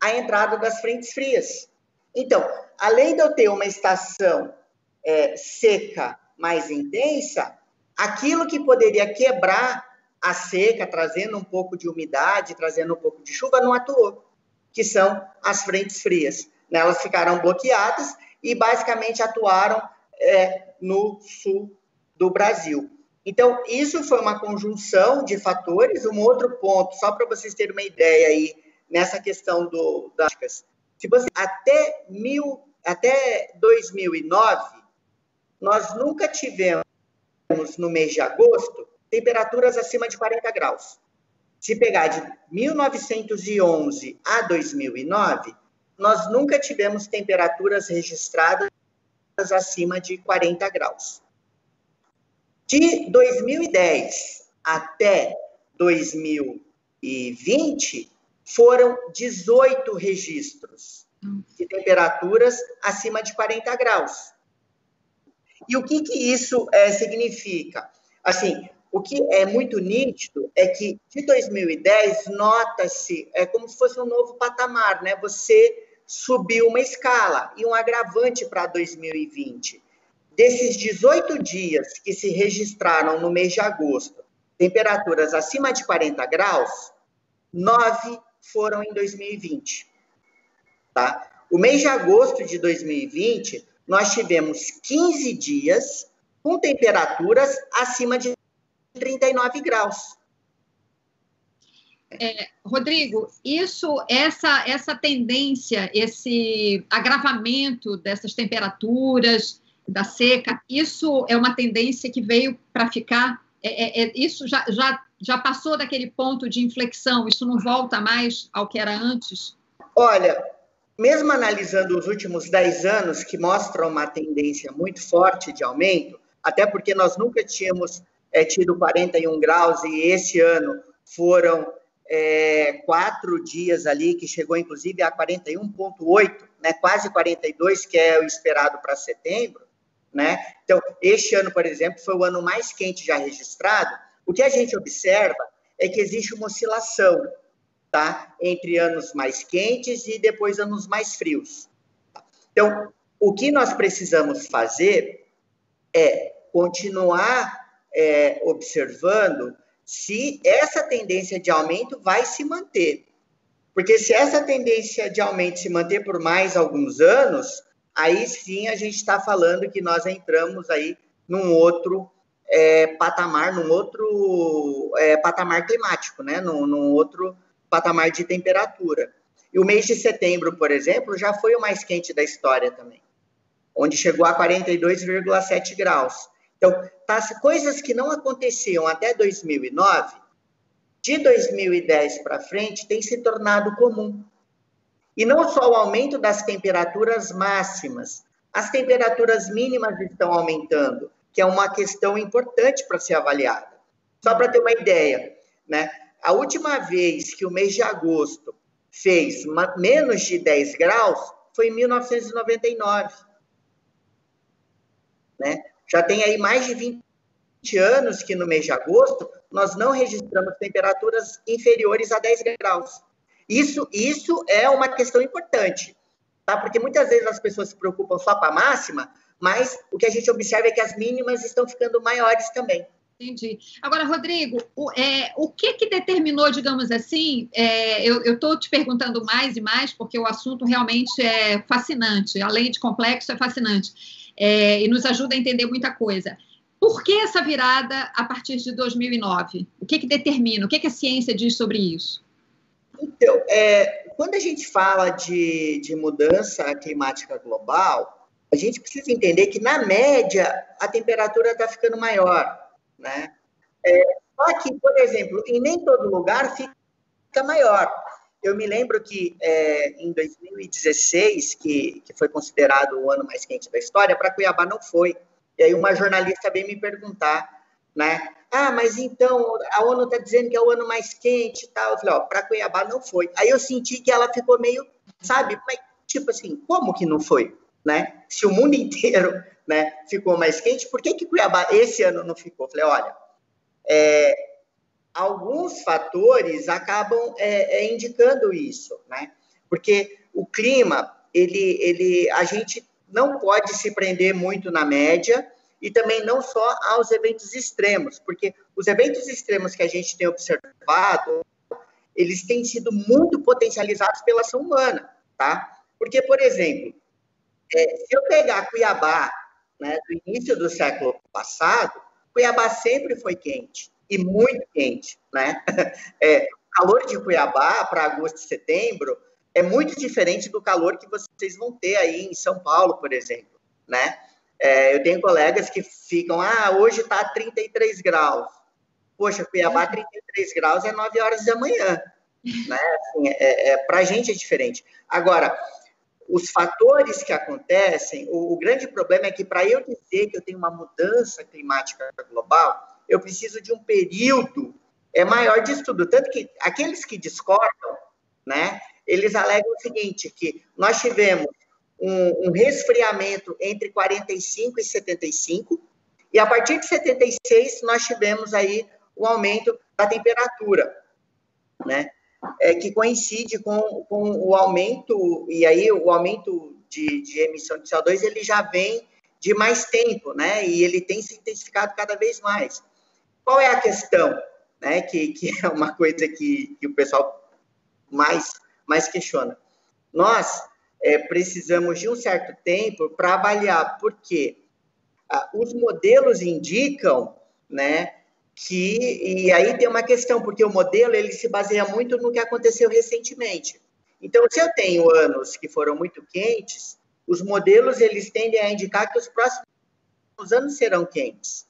a entrada das frentes frias. Então, além de eu ter uma estação é, seca mais intensa, aquilo que poderia quebrar a seca, trazendo um pouco de umidade, trazendo um pouco de chuva, não atuou, que são as frentes frias. Elas ficaram bloqueadas e basicamente atuaram é, no sul do Brasil. Então, isso foi uma conjunção de fatores. Um outro ponto, só para vocês terem uma ideia aí, nessa questão do, das se você, até, mil, até 2009, nós nunca tivemos, no mês de agosto, temperaturas acima de 40 graus. Se pegar de 1911 a 2009, nós nunca tivemos temperaturas registradas acima de 40 graus. De 2010 até 2020, foram 18 registros de temperaturas acima de 40 graus. E o que, que isso é, significa? Assim, o que é muito nítido é que de 2010 nota-se é como se fosse um novo patamar, né? Você subiu uma escala e um agravante para 2020. Desses 18 dias que se registraram no mês de agosto, temperaturas acima de 40 graus, nove foram em 2020. Tá? O mês de agosto de 2020, nós tivemos 15 dias com temperaturas acima de 39 graus. É, Rodrigo, isso, essa, essa tendência, esse agravamento dessas temperaturas, da seca, isso é uma tendência que veio para ficar. É, é, é, isso já, já, já passou daquele ponto de inflexão, isso não volta mais ao que era antes? Olha, mesmo analisando os últimos 10 anos, que mostram uma tendência muito forte de aumento, até porque nós nunca tínhamos é, tido 41 graus e esse ano foram é, quatro dias ali, que chegou inclusive a 41,8, né, quase 42, que é o esperado para setembro. Né? Então, este ano, por exemplo, foi o ano mais quente já registrado. O que a gente observa é que existe uma oscilação tá? entre anos mais quentes e depois anos mais frios. Então, o que nós precisamos fazer é continuar é, observando se essa tendência de aumento vai se manter. Porque se essa tendência de aumento se manter por mais alguns anos, aí sim a gente está falando que nós entramos aí num outro é, patamar, num outro é, patamar climático, né? Num, num, outro patamar de temperatura. E o mês de setembro, por exemplo, já foi o mais quente da história também, onde chegou a 42,7 graus. Então, tá, coisas que não aconteciam até 2009, de 2010 para frente, tem se tornado comum. E não só o aumento das temperaturas máximas, as temperaturas mínimas estão aumentando, que é uma questão importante para ser avaliada. Só para ter uma ideia, né? A última vez que o mês de agosto fez menos de 10 graus foi em 1999. Né? Já tem aí mais de 20 anos que no mês de agosto nós não registramos temperaturas inferiores a 10 graus. Isso, isso é uma questão importante, tá? Porque muitas vezes as pessoas se preocupam só com a máxima, mas o que a gente observa é que as mínimas estão ficando maiores também. Entendi. Agora, Rodrigo, o, é, o que que determinou, digamos assim, é, eu estou te perguntando mais e mais, porque o assunto realmente é fascinante, além de complexo, é fascinante, é, e nos ajuda a entender muita coisa. Por que essa virada a partir de 2009? O que que determina? O que que a ciência diz sobre isso? Então, é, quando a gente fala de, de mudança climática global, a gente precisa entender que, na média, a temperatura está ficando maior né? É, só que, por exemplo, em nem todo lugar fica maior. Eu me lembro que é, em 2016, que, que foi considerado o ano mais quente da história, para Cuiabá não foi. E aí uma jornalista veio me perguntar, né? Ah, mas então a ONU está dizendo que é o ano mais quente e tal. Eu falei, ó, para Cuiabá não foi. Aí eu senti que ela ficou meio, sabe, mas, tipo assim, como que não foi? Né? Se o mundo inteiro né, ficou mais quente, por que, que Cuiabá esse ano não ficou? Falei, olha, é, alguns fatores acabam é, é, indicando isso, né? Porque o clima, ele, ele, a gente não pode se prender muito na média e também não só aos eventos extremos, porque os eventos extremos que a gente tem observado, eles têm sido muito potencializados pela ação humana, tá? Porque, por exemplo, é, se eu pegar Cuiabá né, do início do século passado, Cuiabá sempre foi quente e muito quente, né? É, o calor de Cuiabá para agosto e setembro é muito diferente do calor que vocês vão ter aí em São Paulo, por exemplo, né? É, eu tenho colegas que ficam, ah, hoje está 33 graus. Poxa, Cuiabá 33 graus é 9 horas da manhã, né? Assim, é, é para a gente é diferente. Agora, os fatores que acontecem, o, o grande problema é que para eu dizer que eu tenho uma mudança climática global, eu preciso de um período é maior de estudo. Tanto que aqueles que discordam, né, eles alegam o seguinte, que nós tivemos um, um resfriamento entre 45 e 75, e a partir de 76 nós tivemos aí o aumento da temperatura, né? é, que coincide com, com o aumento, e aí o aumento de, de emissão de CO2 ele já vem de mais tempo, né? E ele tem se intensificado cada vez mais. Qual é a questão? Né, que, que é uma coisa que, que o pessoal mais, mais questiona. Nós é, precisamos de um certo tempo para avaliar, porque ah, os modelos indicam, né, que, e aí tem uma questão, porque o modelo ele se baseia muito no que aconteceu recentemente. Então, se eu tenho anos que foram muito quentes, os modelos eles tendem a indicar que os próximos anos serão quentes.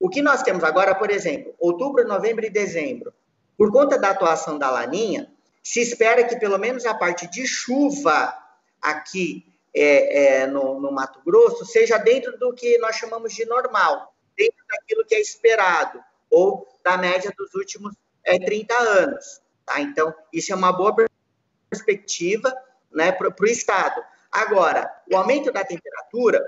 O que nós temos agora, por exemplo, outubro, novembro e dezembro, por conta da atuação da laninha, se espera que pelo menos a parte de chuva aqui é, é, no, no, Mato Grosso seja dentro do que nós chamamos de normal, dentro daquilo que é esperado, ou da média dos últimos é, 30 anos. Tá? Então, isso é uma boa perspectiva né, para o Estado. Agora, o aumento da temperatura,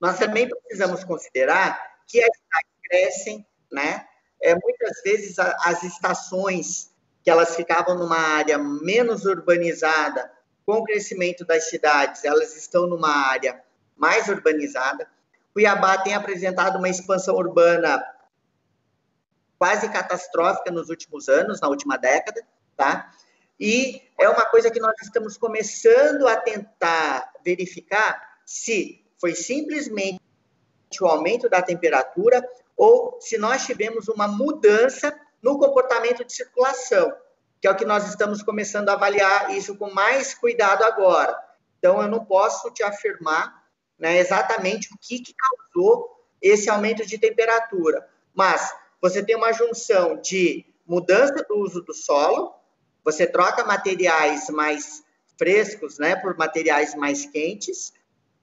nós também precisamos considerar que as cidades crescem, né? É, muitas vezes a, as estações que elas ficavam numa área menos urbanizada, com o crescimento das cidades, elas estão numa área mais urbanizada. Cuiabá tem apresentado uma expansão urbana quase catastrófica nos últimos anos, na última década, tá? E é uma coisa que nós estamos começando a tentar verificar se foi simplesmente o aumento da temperatura ou se nós tivemos uma mudança no comportamento de circulação, que é o que nós estamos começando a avaliar isso com mais cuidado agora. Então, eu não posso te afirmar né, exatamente o que, que causou esse aumento de temperatura, mas você tem uma junção de mudança do uso do solo, você troca materiais mais frescos, né, por materiais mais quentes,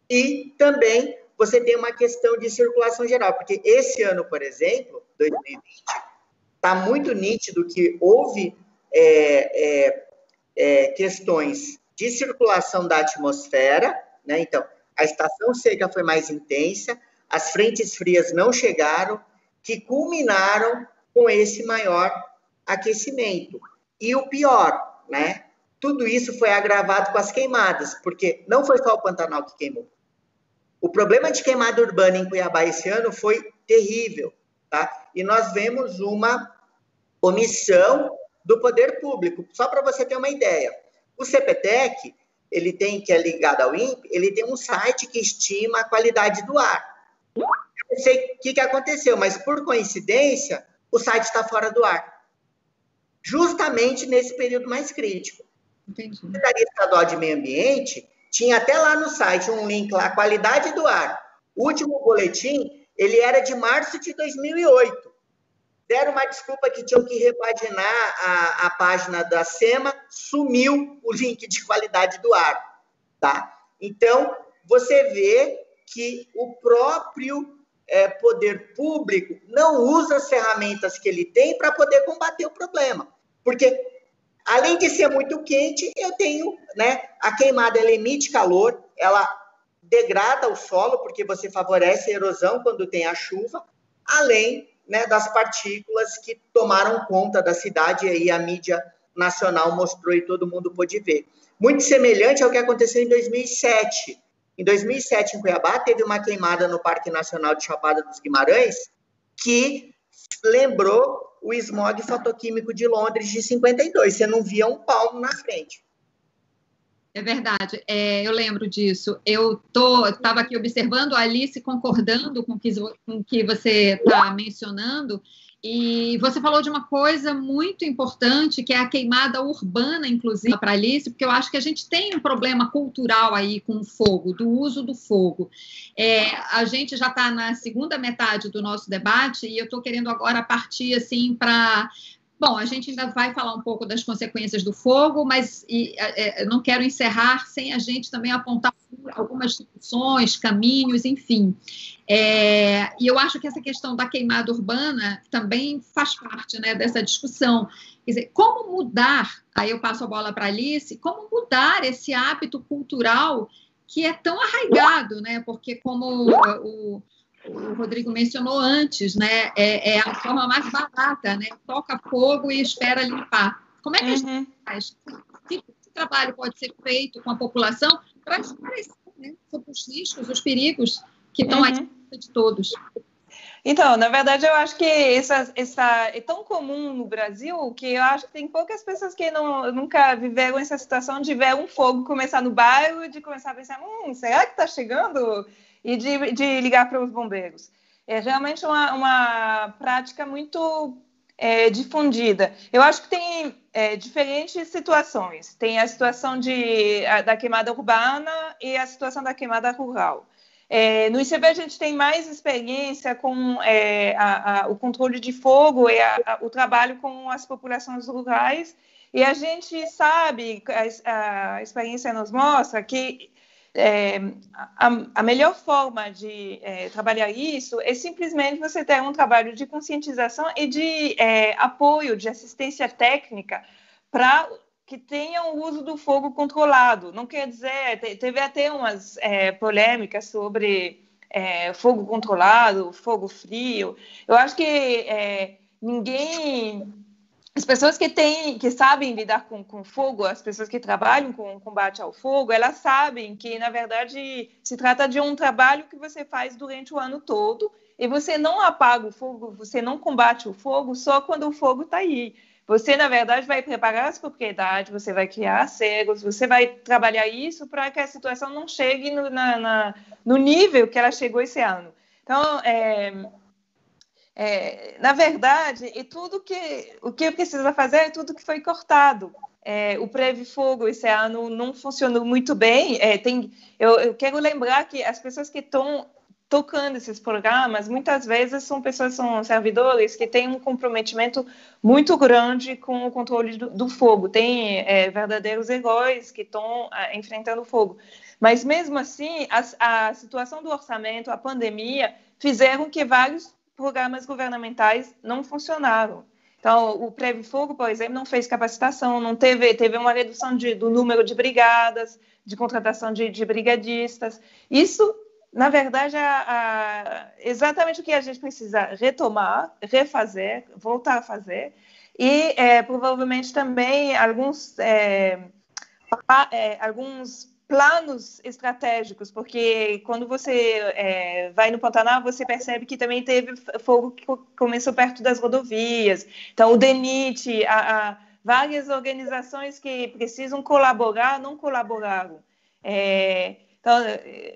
e também você tem uma questão de circulação geral, porque esse ano, por exemplo, 2020, está muito nítido que houve é, é, é, questões de circulação da atmosfera, né? Então, a estação seca foi mais intensa, as frentes frias não chegaram, que culminaram com esse maior aquecimento. E o pior, né? Tudo isso foi agravado com as queimadas, porque não foi só o Pantanal que queimou. O problema de queimada urbana em Cuiabá esse ano foi terrível, tá? E nós vemos uma omissão do poder público. Só para você ter uma ideia, o CPTEC, ele tem que é ligado ao INPE, ele tem um site que estima a qualidade do ar. Eu não sei o que, que aconteceu, mas por coincidência, o site está fora do ar. Justamente nesse período mais crítico. Entendi. A Secretaria Estadual de Meio Ambiente tinha até lá no site um link lá, qualidade do ar. O último boletim, ele era de março de 2008. Deram uma desculpa que tinham que repaginar a, a página da SEMA, sumiu o link de qualidade do ar, tá? Então, você vê que o próprio é, poder público não usa as ferramentas que ele tem para poder combater o problema. Porque Além de ser muito quente, eu tenho, né, a queimada ela emite calor, ela degrada o solo porque você favorece a erosão quando tem a chuva, além, né, das partículas que tomaram conta da cidade e aí a mídia nacional mostrou e todo mundo pôde ver. Muito semelhante ao que aconteceu em 2007. Em 2007, em Cuiabá, teve uma queimada no Parque Nacional de Chapada dos Guimarães que lembrou o smog fotoquímico de Londres de 52. Você não via um palmo na frente. É verdade, é, eu lembro disso. Eu estava aqui observando a Alice concordando com que, o que você está mencionando, e você falou de uma coisa muito importante, que é a queimada urbana, inclusive, para Alice, porque eu acho que a gente tem um problema cultural aí com o fogo, do uso do fogo. É, a gente já está na segunda metade do nosso debate e eu estou querendo agora partir assim para Bom, a gente ainda vai falar um pouco das consequências do fogo, mas e, é, não quero encerrar sem a gente também apontar algumas soluções, caminhos, enfim. É, e eu acho que essa questão da queimada urbana também faz parte né, dessa discussão. Quer dizer, como mudar, aí eu passo a bola para a Alice, como mudar esse hábito cultural que é tão arraigado, né? Porque como o, o Rodrigo mencionou antes, né? É, é, a forma mais barata, né? Toca fogo e espera limpar. Como é que uhum. a gente faz? Que, que trabalho pode ser feito com a população para esclarecer né, sobre os riscos, os perigos que estão uhum. aí de todos? Então, na verdade, eu acho que essa, essa é tão comum no Brasil que eu acho que tem poucas pessoas que não, nunca viveram essa situação de ver um fogo começar no bairro e de começar a pensar, hum, será que está chegando? E de, de ligar para os bombeiros. É realmente uma, uma prática muito é, difundida. Eu acho que tem é, diferentes situações. Tem a situação de, a, da queimada urbana e a situação da queimada rural. É, no ICB a gente tem mais experiência com é, a, a, o controle de fogo e a, o trabalho com as populações rurais e a gente sabe, a, experiência nos mostra que é, a, melhor forma de é, trabalhar isso é simplesmente você ter um trabalho de conscientização e de é, apoio, de assistência técnica para que tenham o uso do fogo controlado. Não quer dizer, teve até umas é, polêmicas sobre é, fogo controlado, fogo frio. Eu acho que é, ninguém as pessoas que têm, que sabem lidar com, com fogo, as pessoas que trabalham com combate ao fogo, elas sabem que na verdade se trata de um trabalho que você faz durante o ano todo e você não apaga o fogo, você não combate o fogo só quando o fogo está aí. Você, na verdade, vai preparar as propriedades, você vai criar cegos, você vai trabalhar isso para que a situação não chegue no, na, na, no nível que ela chegou esse ano. Então, é, é, na verdade, e tudo que o que precisa fazer é tudo que foi cortado. É, o Preve Fogo esse ano não funcionou muito bem. É, tem, eu, eu, quero lembrar que as pessoas que estão tocando esses programas, muitas vezes são pessoas, são servidores que têm um comprometimento muito grande com o controle do, do fogo. Tem é, verdadeiros heróis que estão é, enfrentando o fogo. Mas mesmo assim, a, a situação do orçamento, a pandemia, fizeram que vários programas governamentais não funcionaram. Então, o Preve Fogo, por exemplo, não fez capacitação, não teve, teve uma redução de, do número de brigadas, de contratação de, de brigadistas. Isso na verdade, a, exatamente o que a gente precisa retomar, refazer, voltar a fazer, e é, provavelmente também alguns, é, é, alguns planos estratégicos, porque quando você é, vai no Pantanal, você percebe que também teve fogo que começou perto das rodovias. Então, o DENIT, a, várias organizações que precisam colaborar, não colaboraram. É, então,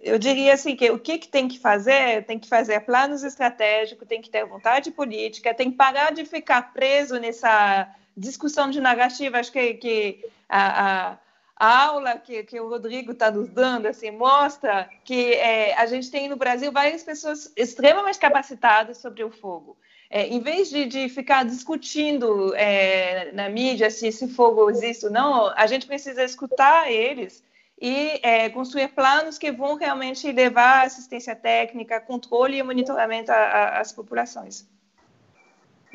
eu diria assim que o que, que tem que fazer? Tem que fazer planos estratégicos, tem que ter vontade política, tem que parar de ficar preso nessa discussão de narrativa. Acho que, que a, a, a, aula que, que o Rodrigo está nos dando assim, mostra que é, a gente tem no Brasil várias pessoas extremamente capacitadas sobre o fogo. É, em vez de, de ficar discutindo é, na mídia se esse fogo existe ou não, a gente precisa escutar eles e é, construir planos que vão realmente levar assistência técnica, controle e monitoramento às populações.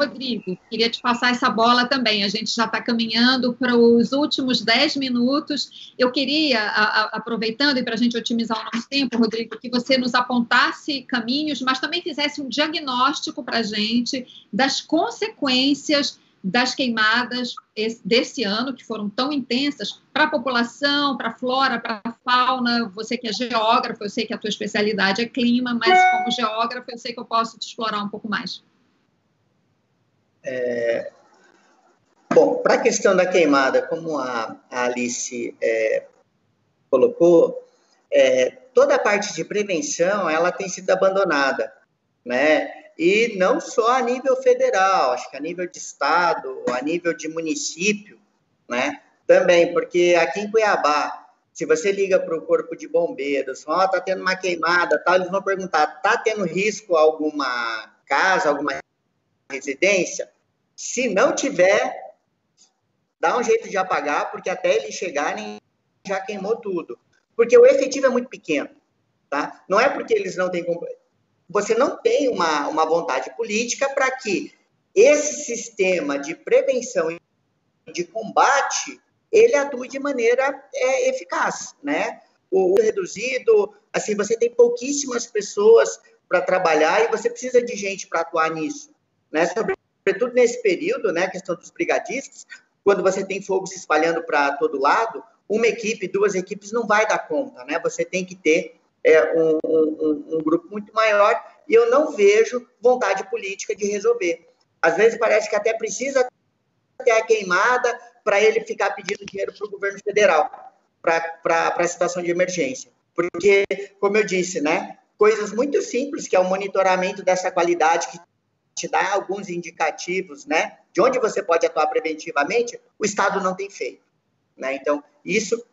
Rodrigo, queria te passar essa bola também. A gente já está caminhando para os últimos 10 minutos. Eu queria, a, a, aproveitando e para a gente otimizar o nosso tempo, Rodrigo, que você nos apontasse caminhos, mas também fizesse um diagnóstico para a gente das consequências das queimadas desse ano, que foram tão intensas, para a população, para a flora, para a fauna. Você que é geógrafo, eu sei que a tua especialidade é clima, mas como geógrafo, eu sei que eu posso te explorar um pouco mais. É... Bom, para a questão da queimada, como a, Alice é, colocou, é, toda a parte de prevenção ela tem sido abandonada, né? e não só a nível federal, acho que a nível de estado, a nível de município, né? Também, porque aqui em Cuiabá, se você liga para o corpo de bombeiros, ó, oh, tá tendo uma queimada, tal, eles vão perguntar, tá tendo risco alguma casa, alguma residência? Se não tiver, dá um jeito de apagar, porque até eles chegarem já queimou tudo. Porque o efetivo é muito pequeno, tá? Não é porque eles não têm você não tem uma, uma vontade política para que esse sistema de prevenção e de combate ele atue de maneira é, eficaz, né? O, o reduzido, assim, você tem pouquíssimas pessoas para trabalhar e você precisa de gente para atuar nisso, né? Sobretudo nesse período, né? A questão dos brigadistas, quando você tem fogo se espalhando para todo lado, uma equipe, duas equipes não vai dar conta, né? Você tem que ter é, um, um, um, grupo muito maior e eu não vejo vontade política de resolver. Às vezes parece que até precisa ter a queimada para ele ficar pedindo dinheiro para o governo federal, para a situação de emergência. Porque, como eu disse, né, coisas muito simples, que é o monitoramento dessa qualidade, que te dá alguns indicativos, né, de onde você pode atuar preventivamente, o Estado não tem feito. Né? Então, isso,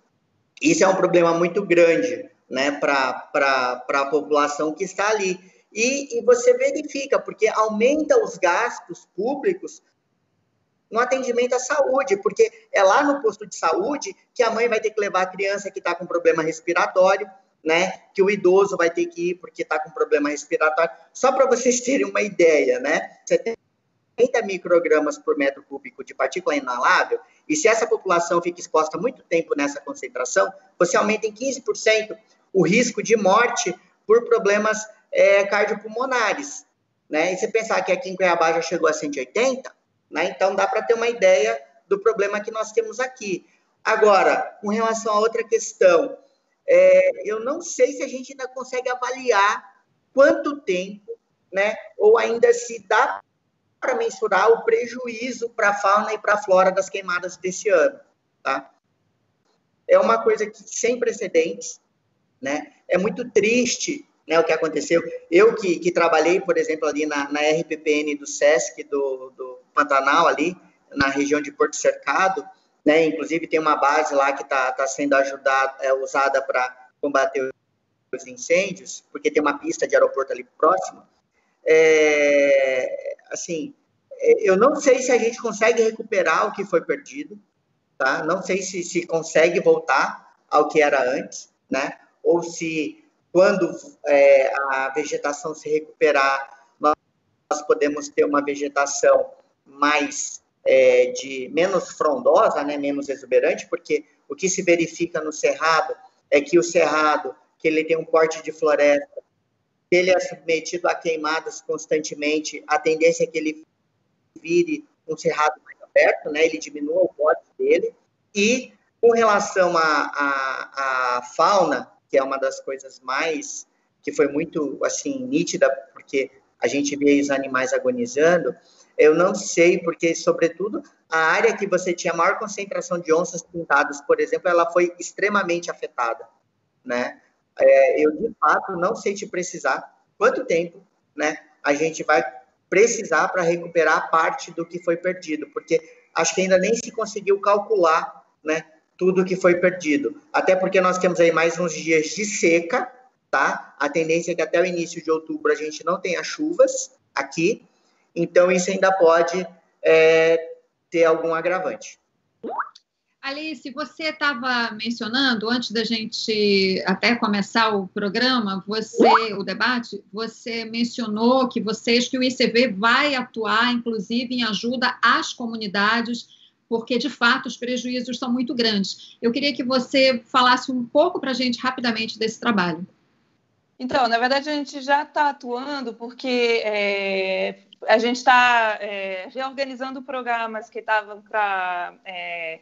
isso é um problema muito grande né, para a população que está ali. E, e você verifica, porque aumenta os gastos públicos no atendimento à saúde, porque é lá no posto de saúde que a mãe vai ter que levar a criança que está com problema respiratório, né? Que o idoso vai ter que ir porque está com problema respiratório. Só para vocês terem uma ideia, né? 70 microgramas por metro cúbico de partícula inalável, e se essa população fica exposta muito tempo nessa concentração, você aumenta em 15% o risco de morte por problemas é, cardiopulmonares. Né? E você pensar que aqui em Cuiabá já chegou a 180, né? então dá para ter uma ideia do problema que nós temos aqui. Agora, com relação a outra questão, é, eu não sei se a gente ainda consegue avaliar quanto tempo, né, ou ainda se dá para mensurar o prejuízo para a fauna e para a flora das queimadas desse ano, tá? É uma coisa que sem precedentes, né? É muito triste, né, o que aconteceu. Eu que, que trabalhei, por exemplo, ali na, na RPPN do SESC do, do Pantanal ali, na região de Porto Cercado, né? Inclusive tem uma base lá que está tá sendo ajudada, é, usada para combater os incêndios, porque tem uma pista de aeroporto ali próximo. É, assim, é, eu não sei se a gente consegue recuperar o que foi perdido, tá? Não sei se, se consegue voltar ao que era antes, né? Ou se quando é, a vegetação se recuperar, nós, nós podemos ter uma vegetação mais é, de menos frondosa, né, menos exuberante, porque o que se verifica no cerrado é que o cerrado, que ele tem um porte de floresta, ele é submetido a queimadas constantemente, a tendência é que ele vire um cerrado mais aberto, né, ele diminua o porte dele, e com relação à fauna, que é uma das coisas mais, que foi muito, assim, nítida, porque a gente vê os animais agonizando, eu não sei, porque, sobretudo, a área que você tinha maior concentração de onças pintadas, por exemplo, ela foi extremamente afetada, né? É, eu, de fato, não sei te precisar quanto tempo, né, a gente vai precisar para recuperar parte do que foi perdido, porque acho que ainda nem se conseguiu calcular, né, tudo que foi perdido. Até porque nós temos aí mais uns dias de seca, tá? A tendência é que até o início de outubro a gente não tenha chuvas aqui, então, isso ainda pode é, ter algum agravante. Alice, você estava mencionando, antes da gente até começar o programa, você, o debate, você mencionou que vocês, que o ICV vai atuar, inclusive, em ajuda às comunidades, porque, de fato, os prejuízos são muito grandes. Eu queria que você falasse um pouco para a gente, rapidamente, desse trabalho. Então, na verdade, a gente já está atuando porque é, a gente está é, reorganizando programas que estavam para é,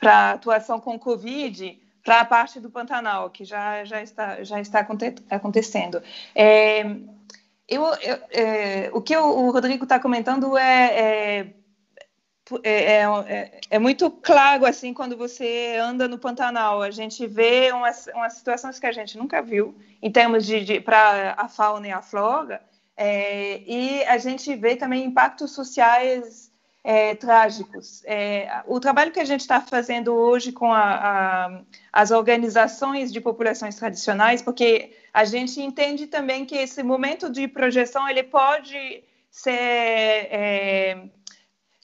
atuação com Covid para a parte do Pantanal, que já, já está, já está acontecendo. É, eu, eu é, o que o Rodrigo está comentando é, é é, é, é, muito claro assim quando você anda no Pantanal a gente vê umas situações que a gente nunca viu em termos de, de para a fauna e a flora é, e a gente vê também impactos sociais é, trágicos. É, o trabalho que a gente está fazendo hoje com a, a, as organizações de populações tradicionais, porque a gente entende também que esse momento de projeção ele pode ser é,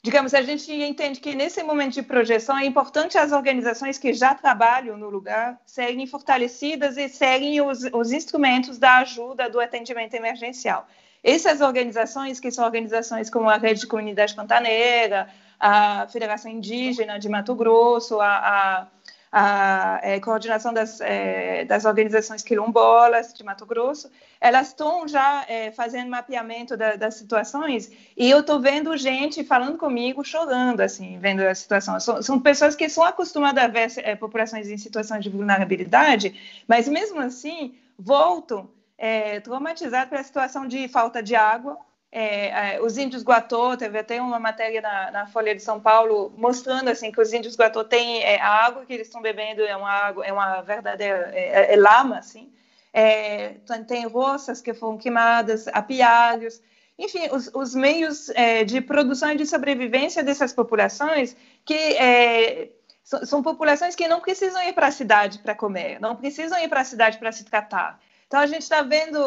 digamos, a gente entende que nesse momento de projeção é importante as organizações que já trabalham no lugar serem fortalecidas e serem os, os instrumentos da ajuda do atendimento emergencial. Essas organizações, que são organizações como a Rede de Comunidade Pantaneira, a Federação Indígena de Mato Grosso, a, a, a é, coordenação das, é, das, organizações quilombolas de Mato Grosso, elas estão já é, fazendo mapeamento da, das situações e eu estou vendo gente falando comigo, chorando, assim, vendo a situação. São, são pessoas que são acostumadas a ver é, populações em situações de vulnerabilidade, mas mesmo assim voltam é, traumatizado pela situação de falta de água. É, é, os índios Guatô, teve até uma matéria na, na, Folha de São Paulo mostrando assim que os índios Guatô têm é, a água que eles estão bebendo é uma água, é uma verdadeira é, é lama, assim. tem roças que foram queimadas, apiários, enfim, os, os meios de produção e de sobrevivência dessas populações que são, são populações que não precisam ir para a cidade para comer, não precisam ir para a cidade para se tratar. Então, a gente está vendo,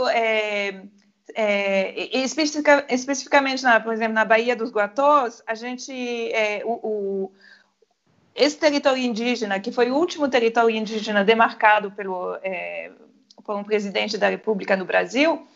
é, especifica, especificamente, na, por exemplo, na Baía dos Guatós, a gente, é, o, o, esse território indígena, que foi o último território indígena demarcado pelo, é, por um presidente da República no Brasil,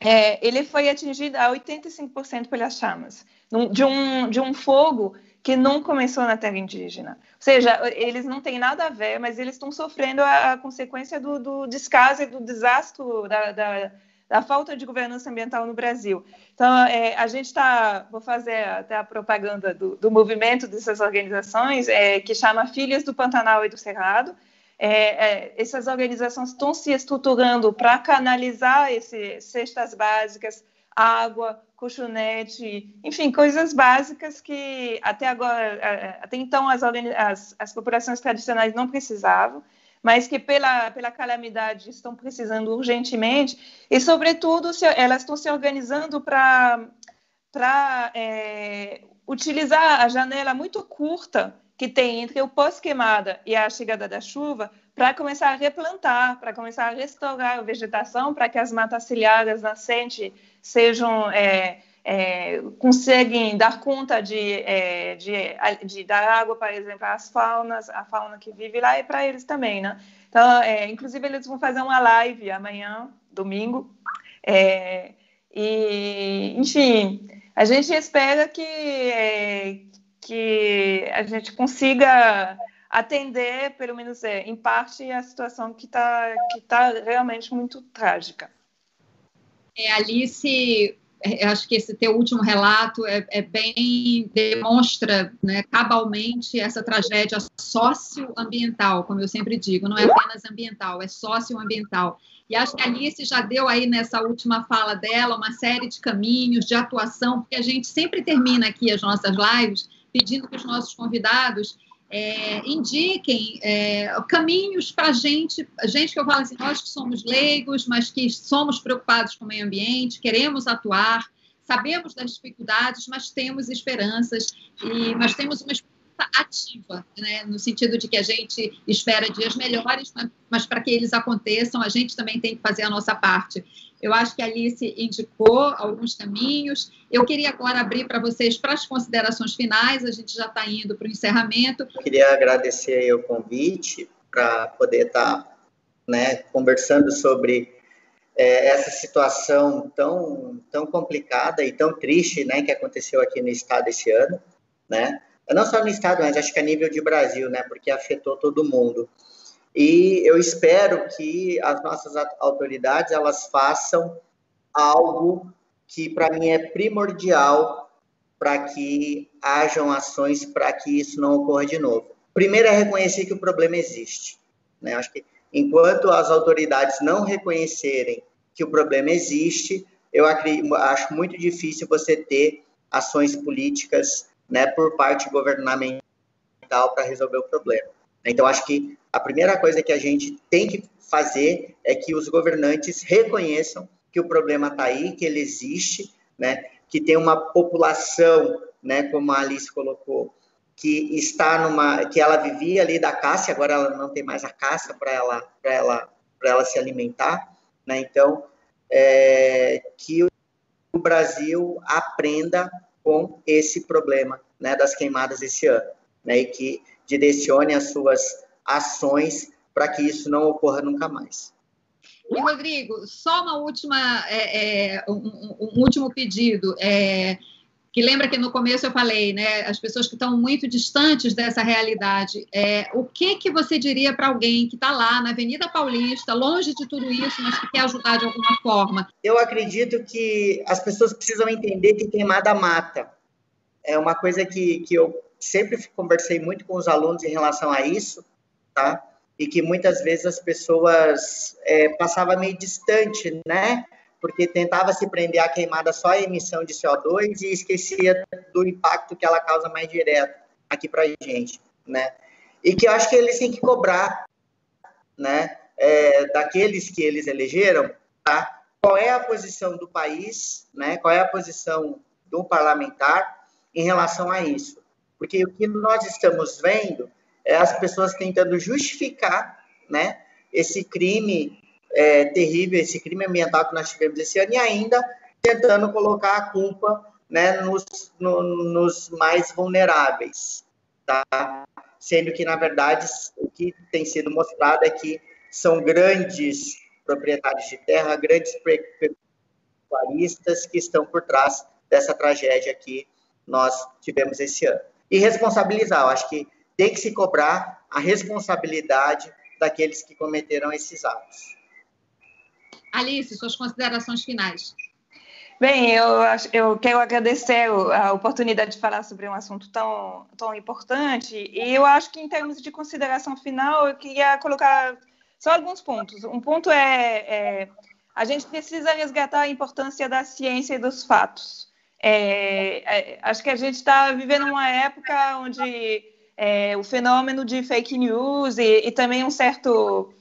é, ele foi atingido a 85% pelas chamas, de um, de um fogo que não começou na terra indígena. Ou seja, eles não têm nada a ver, mas eles estão sofrendo a, a consequência do, do descaso e do desastre da, da, da, falta de governança ambiental no Brasil. Então, é, a gente está, vou fazer até a propaganda do, do movimento dessas organizações, é, que chama Filhas do Pantanal e do Cerrado. É, é essas organizações estão se estruturando para canalizar essas cestas básicas, água, colchonete, enfim, coisas básicas que até agora, até então as, as, as populações tradicionais não precisavam, mas que pela, pela calamidade estão precisando urgentemente, e sobretudo se, elas estão se organizando para é, utilizar a janela muito curta que tem entre o pós-queimada e a chegada da chuva para começar a replantar, para começar a restaurar a vegetação, para que as matas ciliares nascentes sejam é, é, conseguem dar conta de, é, de, de, dar água, por exemplo, às faunas, a fauna que vive lá e para eles também, né? Então, é, inclusive eles vão fazer uma live amanhã, domingo, é, e enfim, a gente espera que é, que a gente consiga atender, pelo menos é, em parte, a situação que está que tá realmente muito trágica. É, Alice, é, acho que esse teu último relato é, é bem demonstra né, cabalmente essa tragédia socioambiental, como eu sempre digo, não é apenas ambiental, é socioambiental. E acho que a Alice já deu aí nessa última fala dela uma série de caminhos de atuação, porque a gente sempre termina aqui as nossas lives pedindo que os nossos convidados é, indiquem é, caminhos para gente, gente que eu falo assim, nós que somos leigos, mas que somos preocupados com o meio ambiente, queremos atuar, sabemos das dificuldades, mas temos esperanças, e, mas temos uma esperança ativa, né, no sentido de que a gente espera dias melhores, mas, mas para que eles aconteçam, a gente também tem que fazer a nossa parte. Eu acho que a Alice indicou alguns caminhos. Eu queria agora abrir para vocês para as considerações finais, a gente já está indo para o encerramento. Eu queria agradecer o convite para poder estar tá, né, conversando sobre é, essa situação tão, tão complicada e tão triste né, que aconteceu aqui no estado esse ano. Né? Não só no estado, mas acho que a nível de Brasil, né, porque afetou todo mundo. E eu espero que as nossas autoridades elas façam algo que para mim é primordial para que hajam ações para que isso não ocorra de novo. Primeiro é reconhecer que o problema existe. Né? Acho que enquanto as autoridades não reconhecerem que o problema existe, eu acho muito difícil você ter ações políticas né, por parte governamental para resolver o problema. Então, acho que a primeira coisa que a gente tem que fazer é que os governantes reconheçam que o problema está aí, que ele existe, né? que tem uma população, né, como a Alice colocou, que está numa, que ela vivia ali da caça, agora ela não tem mais a caça para ela, para ela, para ela se alimentar, né? Então, é, que o Brasil aprenda com esse problema, né, das queimadas esse ano, né? E que direcione as suas ações para que isso não ocorra nunca mais. E, Rodrigo, só uma última, é, é, um, um, último pedido. É, que lembra que no começo eu falei, né, as pessoas que estão muito distantes dessa realidade, é, o que que você diria para alguém que está lá na Avenida Paulista, longe de tudo isso, mas que quer ajudar de alguma forma? Eu acredito que as pessoas precisam entender que queimada mata. É uma coisa que, que eu sempre conversei muito com os alunos em relação a isso, tá? e que muitas vezes as pessoas é, passavam meio distante, né? Porque tentava se prender à queimada só a emissão de CO2 e esquecia do impacto que ela causa mais direto aqui para a gente, né? E que eu acho que eles têm que cobrar, né? É, daqueles que eles elegeram, tá? Qual é a posição do país, né? Qual é a posição do parlamentar em relação a isso? Porque o que nós estamos vendo é as pessoas tentando justificar, né? Esse crime é, terrível, esse crime ambiental que nós tivemos esse ano e ainda tentando colocar a culpa né, nos, no, nos mais vulneráveis, tá? Sendo que, na verdade, o que tem sido mostrado é que são grandes proprietários de terra, grandes pecuaristas que estão por trás dessa tragédia que nós tivemos esse ano. E responsabilizar, eu acho que tem que se cobrar a responsabilidade daqueles que cometeram esses atos. Alice, suas considerações finais. Bem, eu, eu quero agradecer a oportunidade de falar sobre um assunto tão, tão importante. E eu acho que, em termos de consideração final, eu queria colocar só alguns pontos. Um ponto é, é a gente precisa resgatar a importância da ciência e dos fatos. É, é, acho que a gente está vivendo uma época onde é, o fenômeno de fake news e, e também um certo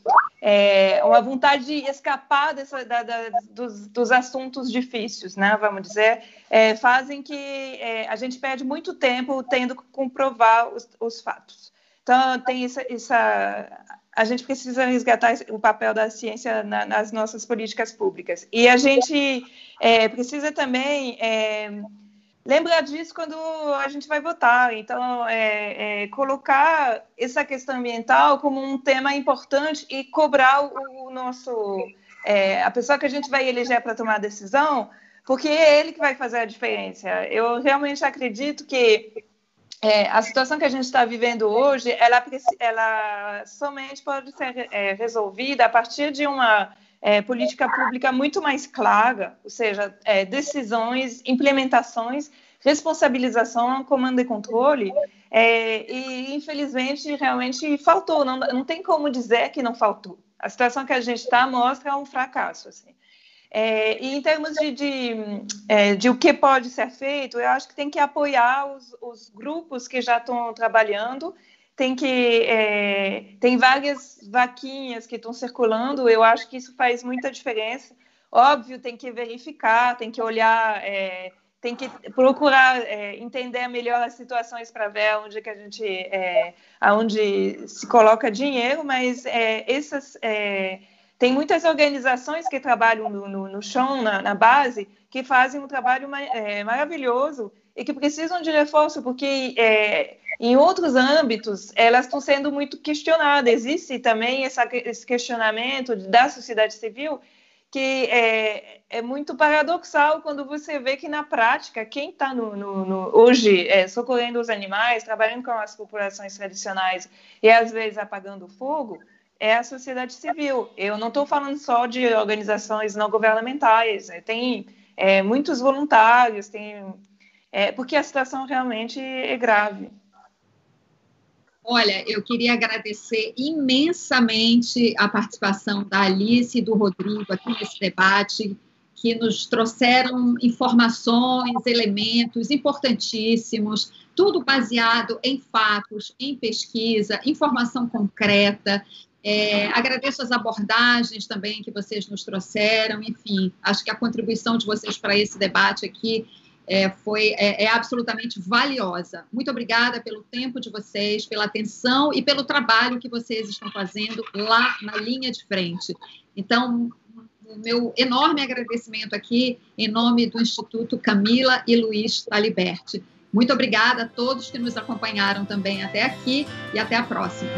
é, uma vontade de escapar dessa, da, da, dos, dos, assuntos difíceis, né, vamos dizer, é, fazem que é, a gente perde muito tempo tendo que comprovar os, os fatos. Então, tem essa, essa, a gente precisa resgatar o papel da ciência na, nas nossas políticas públicas. E a gente é, precisa também é, lembrar disso quando a gente vai votar. Então, é, é, colocar essa questão ambiental como um tema importante e cobrar o, o nosso é, a pessoa que a gente vai eleger para tomar a decisão, porque é ele que vai fazer a diferença. Eu realmente acredito que é, a situação que a gente está vivendo hoje, ela, ela somente pode ser é, resolvida a partir de uma é, política pública muito mais clara, ou seja, é, decisões, implementações, responsabilização, comando e controle, é, e infelizmente realmente faltou, não, não tem como dizer que não faltou. A situação que a gente está mostra um fracasso. Assim. É, e em termos de, de, é, de, o que pode ser feito, eu acho que tem que apoiar os, os grupos que já estão trabalhando tem que é, tem várias vaquinhas que estão circulando. Eu acho que isso faz muita diferença. Óbvio, tem que verificar, tem que olhar, é, tem que procurar é, entender melhor as situações para ver onde que a gente, é, aonde se coloca dinheiro. Mas essas tem muitas organizações que trabalham no, no, no chão, na, na, base, que fazem um trabalho maravilhoso e que precisam de reforço, porque é, em outros âmbitos elas estão sendo muito questionadas. Existe também essa, esse questionamento da sociedade civil que é, é, muito paradoxal quando você vê que na prática quem está no, no, no, hoje é, socorrendo os animais, trabalhando com as populações tradicionais e às vezes apagando fogo é a sociedade civil. Eu não estou falando só de organizações não governamentais, né? tem é, muitos voluntários, tem é, porque a situação realmente é grave. Olha, eu queria agradecer imensamente a participação da Alice e do Rodrigo aqui nesse debate, que nos trouxeram informações, elementos importantíssimos, tudo baseado em fatos, em pesquisa, informação concreta. É, agradeço as abordagens também que vocês nos trouxeram, enfim, acho que a contribuição de vocês para esse debate aqui é, foi, é, é, absolutamente valiosa. Muito obrigada pelo tempo de vocês, pela atenção e pelo trabalho que vocês estão fazendo lá na linha de frente. Então, o meu enorme agradecimento aqui em nome do Instituto Camila e Luiz Taliberti. Muito obrigada a todos que nos acompanharam também até aqui e até a próxima.